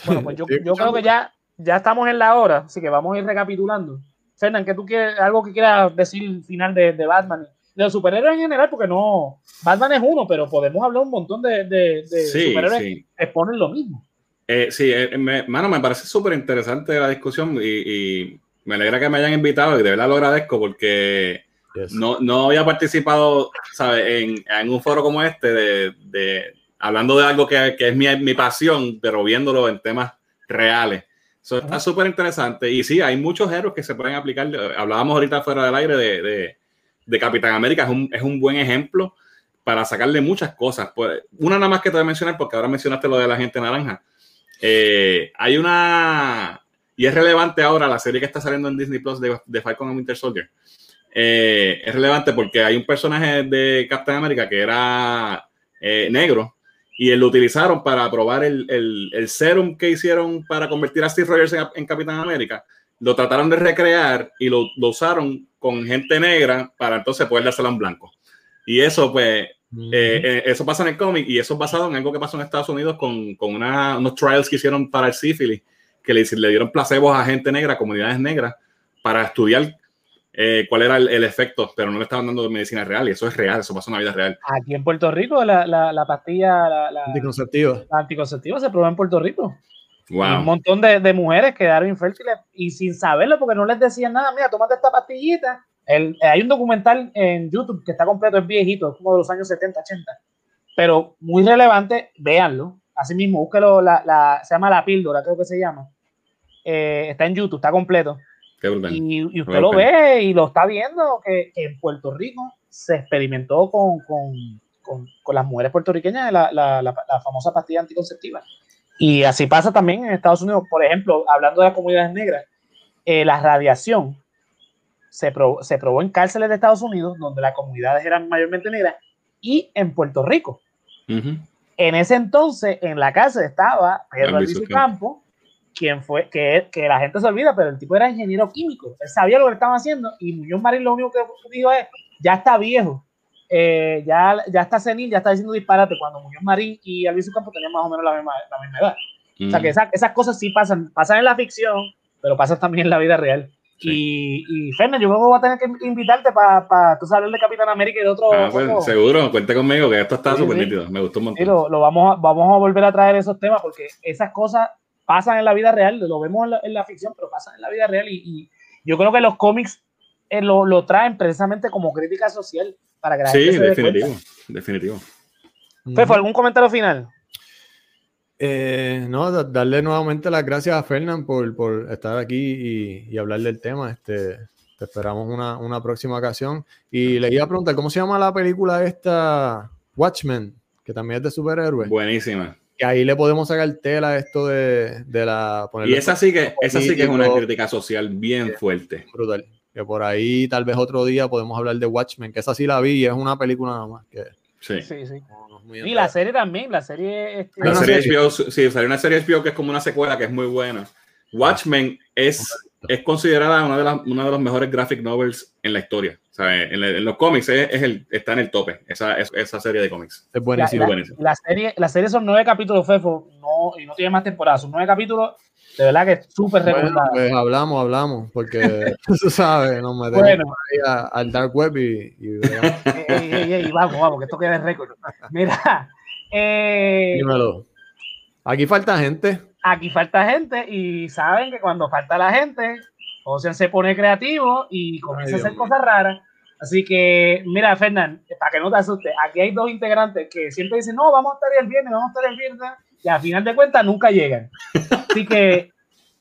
Bueno, pues yo, creo que ya, ya estamos en la hora, así que vamos a ir recapitulando. Fernán, ¿qué tú quieres, algo que quieras decir final de, de Batman? De los superhéroes en general, porque no, Batman es uno, pero podemos hablar un montón de, de, de Sí, superhéroes sí. que exponen lo mismo. Eh, sí, eh, me, mano, me parece súper interesante la discusión y, y me alegra que me hayan invitado y de verdad lo agradezco porque Yes. no, no había participado, ¿sabes? En, en un foro como este de, de- hablando de algo que, que es mi, mi pasión, pero viéndolo en temas reales. Eso está súper interesante. Y sí, hay muchos héroes que se pueden aplicar. Hablábamos ahorita fuera del aire de, de- de Capitán América, es un, es un buen ejemplo para sacarle muchas cosas. Pues, una nada más que te voy a mencionar, porque ahora mencionaste lo de la gente naranja. Eh, hay una, y es relevante ahora la serie que está saliendo en Disney Plus de, de Falcon and Winter Soldier. Eh, es relevante porque hay un personaje de Captain America que era eh, negro y él lo utilizaron para probar el, el, el serum que hicieron para convertir a Steve Rogers en, en Capitán América. Lo trataron de recrear y lo, lo usaron con gente negra para entonces poder dárselo a un blanco. Y eso, pues, eh, eh, eso pasa en el cómic y eso es basado en algo que pasó en Estados Unidos con, con una- unos trials que hicieron para el sífilis, que le, le dieron placebos a gente negra, comunidades negras, para estudiar eh, cuál era el, el efecto, pero no le estaban dando medicina real y eso es real, eso pasó en la vida real. Aquí en Puerto Rico, la, la, la pastilla, la, la- Anticonceptiva. la anticonceptiva se probó en Puerto Rico. Y Un Wow. montón de, de mujeres quedaron infértiles y sin saberlo porque no les decían nada. Mira, tómate esta pastillita. El- hay un documental en YouTube que está completo, es viejito, es como de los años 70, 80, pero muy relevante, véanlo. Así mismo, búsquelo, la, la- se llama La Píldora, creo que se llama. Eh, está en YouTube, está completo. Y, y usted lo ve y lo está viendo que, que en Puerto Rico se experimentó con, con, con, con las mujeres puertorriqueñas la, la, la, la famosa pastilla anticonceptiva. Y así pasa también en Estados Unidos. Por ejemplo, hablando de las comunidades negras, eh, la radiación se, probó, se probó en cárceles de Estados Unidos, donde las comunidades eran mayormente negras, y en Puerto Rico. Ujú. En ese entonces, en la cárcel estaba Pedro Albizu Campo, quien fue, que, que la gente se olvida, pero el tipo era ingeniero químico. Él sabía lo que estaban haciendo y Muñoz Marín lo único que dijo es, ya está viejo, eh, ya, ya está senil, ya está diciendo disparate, cuando Muñoz Marín y Albizu Campo tenían más o menos la misma, la misma edad. O sea que Ujú. esa- esas cosas sí pasan, pasan en la ficción, pero pasan también en la vida real. Y, y Fernan, yo creo que voy a tener que invitarte para pa, tú sabes de Capitán América y de otro. Ah, pues, seguro, cuente conmigo que esto está Sí, súper sí. nítido. Me gustó un montón. Sí, lo, lo vamos, a, vamos a volver a traer esos temas porque esas cosas pasan en la vida real, lo vemos en la, en la ficción, pero pasan en la vida real y, y yo creo que los cómics eh, lo, lo traen precisamente como crítica social para que la Sí, gente se dé definitivo. cuenta. Definitivo. Fefo, ¿algún comentario final? Eh, no, da- darle nuevamente las gracias a Fernán por, por estar aquí y, y hablar del tema. Este, te esperamos una, una próxima ocasión. Y le iba a preguntar, ¿cómo se llama la película esta Watchmen? Que también es de superhéroes. Buenísima. Que ahí le podemos sacar tela a esto de, de la... Y esa sí que, esa sí que es una crítica social bien fuerte. brutal. Que por ahí tal vez otro día podemos hablar de Watchmen, que esa sí la vi y es una película nada más. Que Sí. Sí, sí. no- Y la serie también, la serie... este, La Una serie serie. HBO, sí, salió una serie HBO que es como una secuela que es muy buena. Watchmen es, es considerada una de, las, una de los mejores graphic novels en la historia. O sea, en, los cómics es, es el, está en el tope, esa, es- esa serie de cómics. Es buenísimo. la- buenísimo. la serie, la serie son nueve capítulos, Fefo, no, y no tiene más temporadas, son nueve capítulos, de verdad que es súper Bueno, pues hablamos, hablamos, porque tú sabes, nos metemos Bueno. ahí a- al dark web y, y veamos. Ey, ey, ey, ey, vamos, vamos, que esto quede en récord. Mira, eh, dímelo. Aquí falta gente. aquí falta gente y saben que cuando falta la gente, Ocean se pone creativo y comienza Ay, a hacer Dios cosas raras. Así que, mira, Fernán, para que no te asustes, aquí hay dos integrantes que siempre dicen, no, vamos a estar el viernes, vamos a estar el viernes, y al final de cuentas nunca llegan. Así que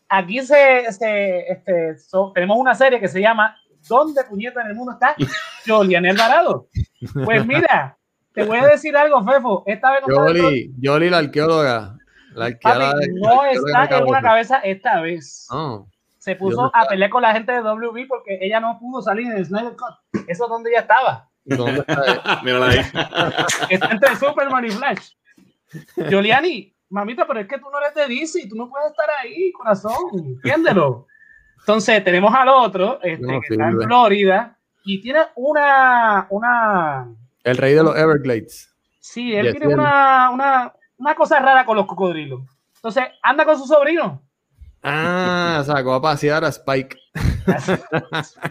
aquí se, se- este, so- tenemos una serie que se llama ¿Dónde puñeta en el mundo está Jolian Alvarado? Pues mira, te voy a decir algo, Fefo, esta vez no Yoli, Yoli la arqueóloga. La. Papi, no está en una cabeza esta vez. No. Se puso ¿Dónde a pelear con la gente de WB porque ella no pudo salir en el Snyder Cut. Eso es donde ella estaba. ¿Dónde está? Mírala ahí. Está entre Superman y Flash. Giuliani, mamita, pero es que tú no eres de DC, tú no puedes estar ahí, corazón. Entiéndelo. Entonces, tenemos al otro, este, No que está en. Florida, y tiene una, una, El rey de los Everglades. sí, él Yes, tiene bien. una, una, una cosa rara con los cocodrilos. Entonces, anda con su sobrino. Ah, sacó a pasear a Spike.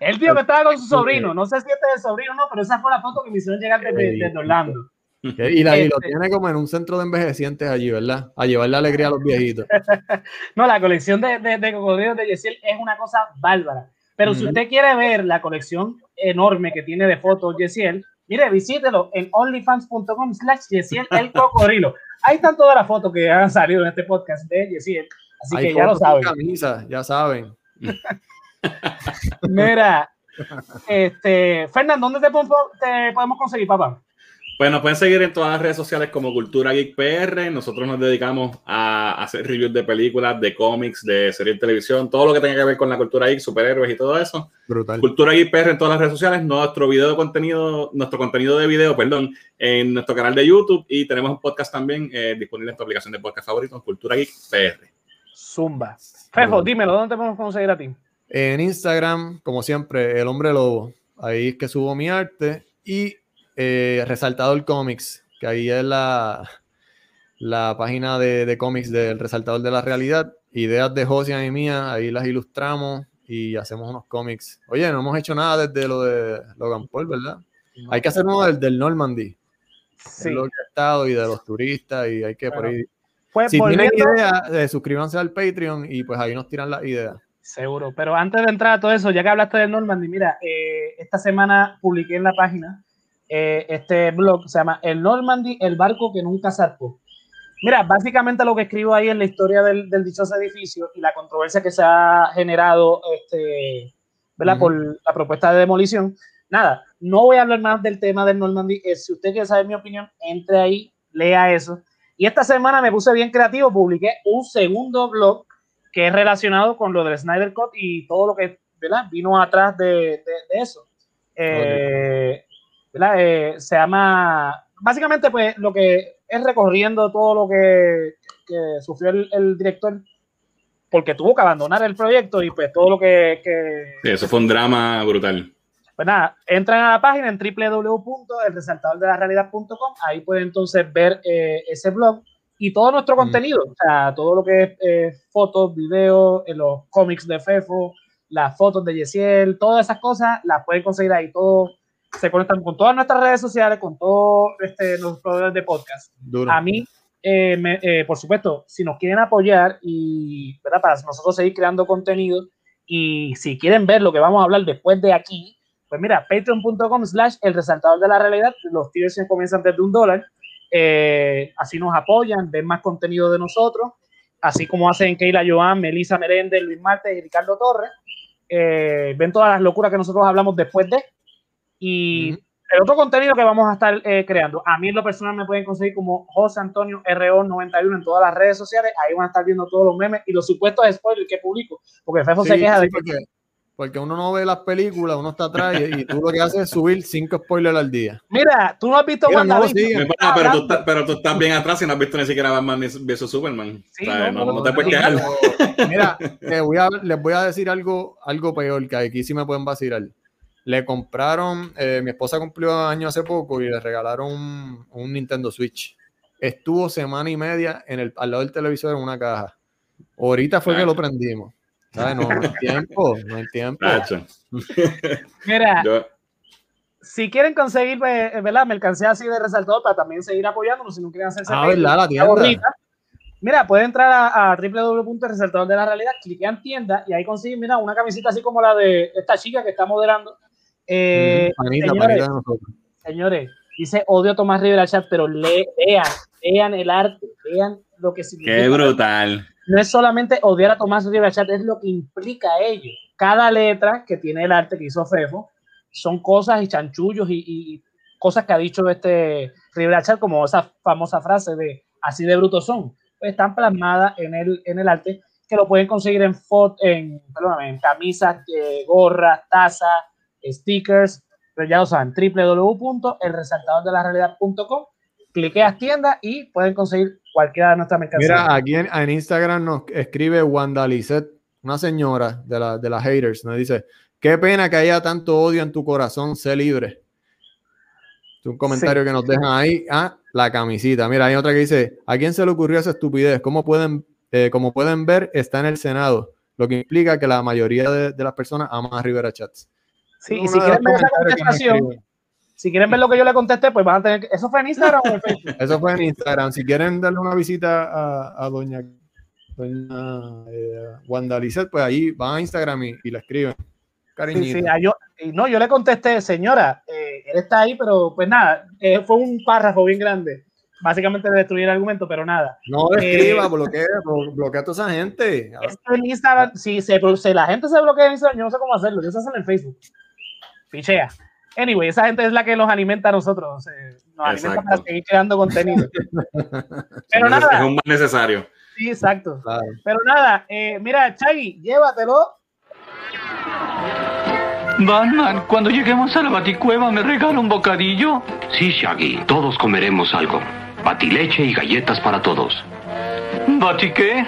Él dijo que estaba con su sobrino. No sé si este es el sobrino o no, pero esa fue la foto que me hicieron llegar desde, desde Orlando. Y, la- y lo Este. tiene como en un centro de envejecientes allí, ¿verdad? A llevarle alegría a los viejitos. No, la colección de, de, de cocodrilos de Yesiel es una cosa bárbara. Pero si usted quiere ver la colección enorme que tiene de fotos Yesiel, mire, visítelo en onlyfans.com slash Yesiel el cocodrilo. Ahí están todas las fotos que han salido en este podcast de Yesiel. Así Hay que ya lo saben. camisa, ya saben. Mira, este, Fernando, ¿dónde te, te podemos conseguir, papá? Pues nos pueden seguir en todas las redes sociales como Cultura Geek PR. Nosotros nos dedicamos a hacer reviews de películas, de cómics, de series de televisión, todo lo que tenga que ver con la cultura geek, superhéroes y todo eso. Brutal. Cultura Geek PR en todas las redes sociales, nuestro video de contenido, nuestro contenido de video, perdón, en nuestro canal de YouTube y tenemos un podcast también eh, disponible en tu aplicación de podcast favorito, Cultura Geek PR. Zumba. Fefo, dímelo, ¿dónde te podemos conseguir a ti? En Instagram, como siempre, el hombre lobo. Ahí es que subo mi arte. Y eh, Resaltador Comics, que ahí es la, la página de, de cómics del Resaltador de la Realidad. Ideas de Josian y mía, ahí las ilustramos y hacemos unos cómics. Oye, no hemos hecho nada desde lo de Logan Paul, ¿verdad? Hay que hacer uno del, del Normandy. Sí. Lo que ha estado y de los turistas y hay que por ahí. Pues Si tienen volviendo- ideas, eh, suscríbanse al Patreon y pues ahí nos tiran las ideas. Seguro, pero antes de entrar a todo eso, ya que hablaste del Normandy, mira, eh, esta semana publiqué en la página eh, este blog, se llama El Normandy, el barco que nunca zarpó. Mira, básicamente lo que escribo ahí es la historia del, del dichoso edificio y la controversia que se ha generado este, ¿verdad? Ujú. por la propuesta de demolición. Nada, no voy a hablar más del tema del Normandy. eh, si usted quiere saber mi opinión, entre ahí, lea eso. Y esta semana me puse bien creativo, publiqué un segundo blog que es relacionado con lo del Snyder Cut y todo lo que ¿verdad? vino atrás de, de- de eso. Eh, ¿verdad? Eh, se llama, básicamente, pues lo que es recorriendo todo lo que, que sufrió el, el director, porque tuvo que abandonar el proyecto y pues todo lo que, que Sí, eso fue un drama brutal. pues nada, entran a la página en www.elresaltadordelarrealidad.com, ahí pueden entonces ver eh, ese blog y todo nuestro Mm. contenido, o sea, todo lo que es eh, fotos, videos, eh, los cómics de Fefo, las fotos de Yesiel, todas esas cosas las pueden conseguir ahí. Todo se conectan con todas nuestras redes sociales, con todos este, los proveedores de podcast. Duro. A mí, eh, me- eh, por supuesto, si nos quieren apoyar y ¿verdad? para nosotros seguir creando contenido y si quieren ver lo que vamos a hablar después de aquí, pues mira, patreon.com slash el resaltador de la realidad, los tiers comienzan desde un dólar, eh, así nos apoyan, ven más contenido de nosotros, así como hacen Keila Joan, Melissa Merende, Luis Martes y Ricardo Torres, ven todas las locuras que nosotros hablamos después de, y Ujú. el otro contenido que vamos a estar eh, creando, a mí en lo personal me pueden conseguir como José Antonio RO91 en todas las redes sociales, ahí van a estar viendo todos los memes y los supuestos spoilers que publico, porque Fefo se Sí, queja sí, de que porque, porque uno no ve las películas, uno está atrás y, y tú lo que haces es subir cinco spoilers al día. Mira, tú no has visto Mira, no. Mi pana, pero, tú, estás- pero tú estás bien atrás y no has visto ni siquiera Batman vs Superman. Sí, O sea, no, no, no, no te puedes quejar. Mira, les voy, a, les voy a decir algo, algo peor, que aquí sí me pueden vacilar. Le compraron, eh, mi esposa cumplió año hace poco y le regalaron un, un Nintendo Switch. Estuvo semana y media en el, al lado del televisor en una caja. Ahorita fue que lo prendimos. ¿Sabes? No, no hay tiempo, no hay tiempo. Mira, Yo- si quieren conseguir eh, ¿verdad? mercancía así de resaltador para también seguir apoyándonos, si no quieren hacerse Ah, Mira, pueden entrar a, a www.resaltador de la realidad, cliquean tienda y ahí consiguen, mira, una camisita así como la de esta chica que está modelando. Eh, panita, señores, panita dice odio a Tomás Rivera Chat, pero le, vean, vean el arte, vean lo que significa. Qué brutal. No es solamente odiar a Tomás Rivera Chat, es lo que implica ello. Cada letra que tiene el arte que hizo Fefo son cosas y chanchullos y, cosas que ha dicho este Rivera Chat, como esa famosa frase de así de brutos son. Pues están plasmadas en el, en el arte que lo pueden conseguir en, en, perdóname, en camisas, eh, gorras, tazas, stickers, pero ya lo saben, www.elresaltadordelarealidad.com cliqueas tienda y pueden conseguir cualquiera de nuestras mercancías. Mira, aquí en, en Instagram nos escribe Wanda Lisette, una señora de, la, de las haters, nos dice, qué pena que haya tanto odio en tu corazón, sé libre. Es un comentario que nos dejan ahí. Ah, la camisita. Mira, hay otra que dice, ¿a quién se le ocurrió esa estupidez? Como pueden, eh, como pueden ver, está en el Senado, lo que implica que la mayoría de, de las personas aman a Rivera Chats. Sí, y si de quieren ver esa contestación, si quieren ver lo que yo le contesté, pues van a tener que... ¿Eso fue en Instagram o en Facebook? Eso fue en Instagram. Si quieren darle una visita a, a doña, doña eh, Wanda Lisette, pues ahí van a Instagram y, y la escriben. Sí, Cariñito. sí, yo, no, yo le contesté, señora, eh, él está ahí, pero pues nada, eh, fue un párrafo bien grande. Básicamente destruir el argumento, pero nada. No le escriba, Eh, bloquea, blo- bloquea a toda esa gente. Esto en Instagram, si, se, la gente se bloquea en Instagram, yo no sé cómo hacerlo, yo sé hacerlo en Facebook. Pichea. Anyway, esa gente es la que nos alimenta a nosotros, eh, nos alimenta Exacto. para seguir creando contenido. pero Es nada, un mal necesario. sí, exacto. Claro. Pero nada, eh, mira, Chagui, llévatelo. Batman, cuando lleguemos a la baticueva, ¿me regala un bocadillo? Sí, Shaggy, todos comeremos algo. Batileche y galletas para todos. ¿Bati qué?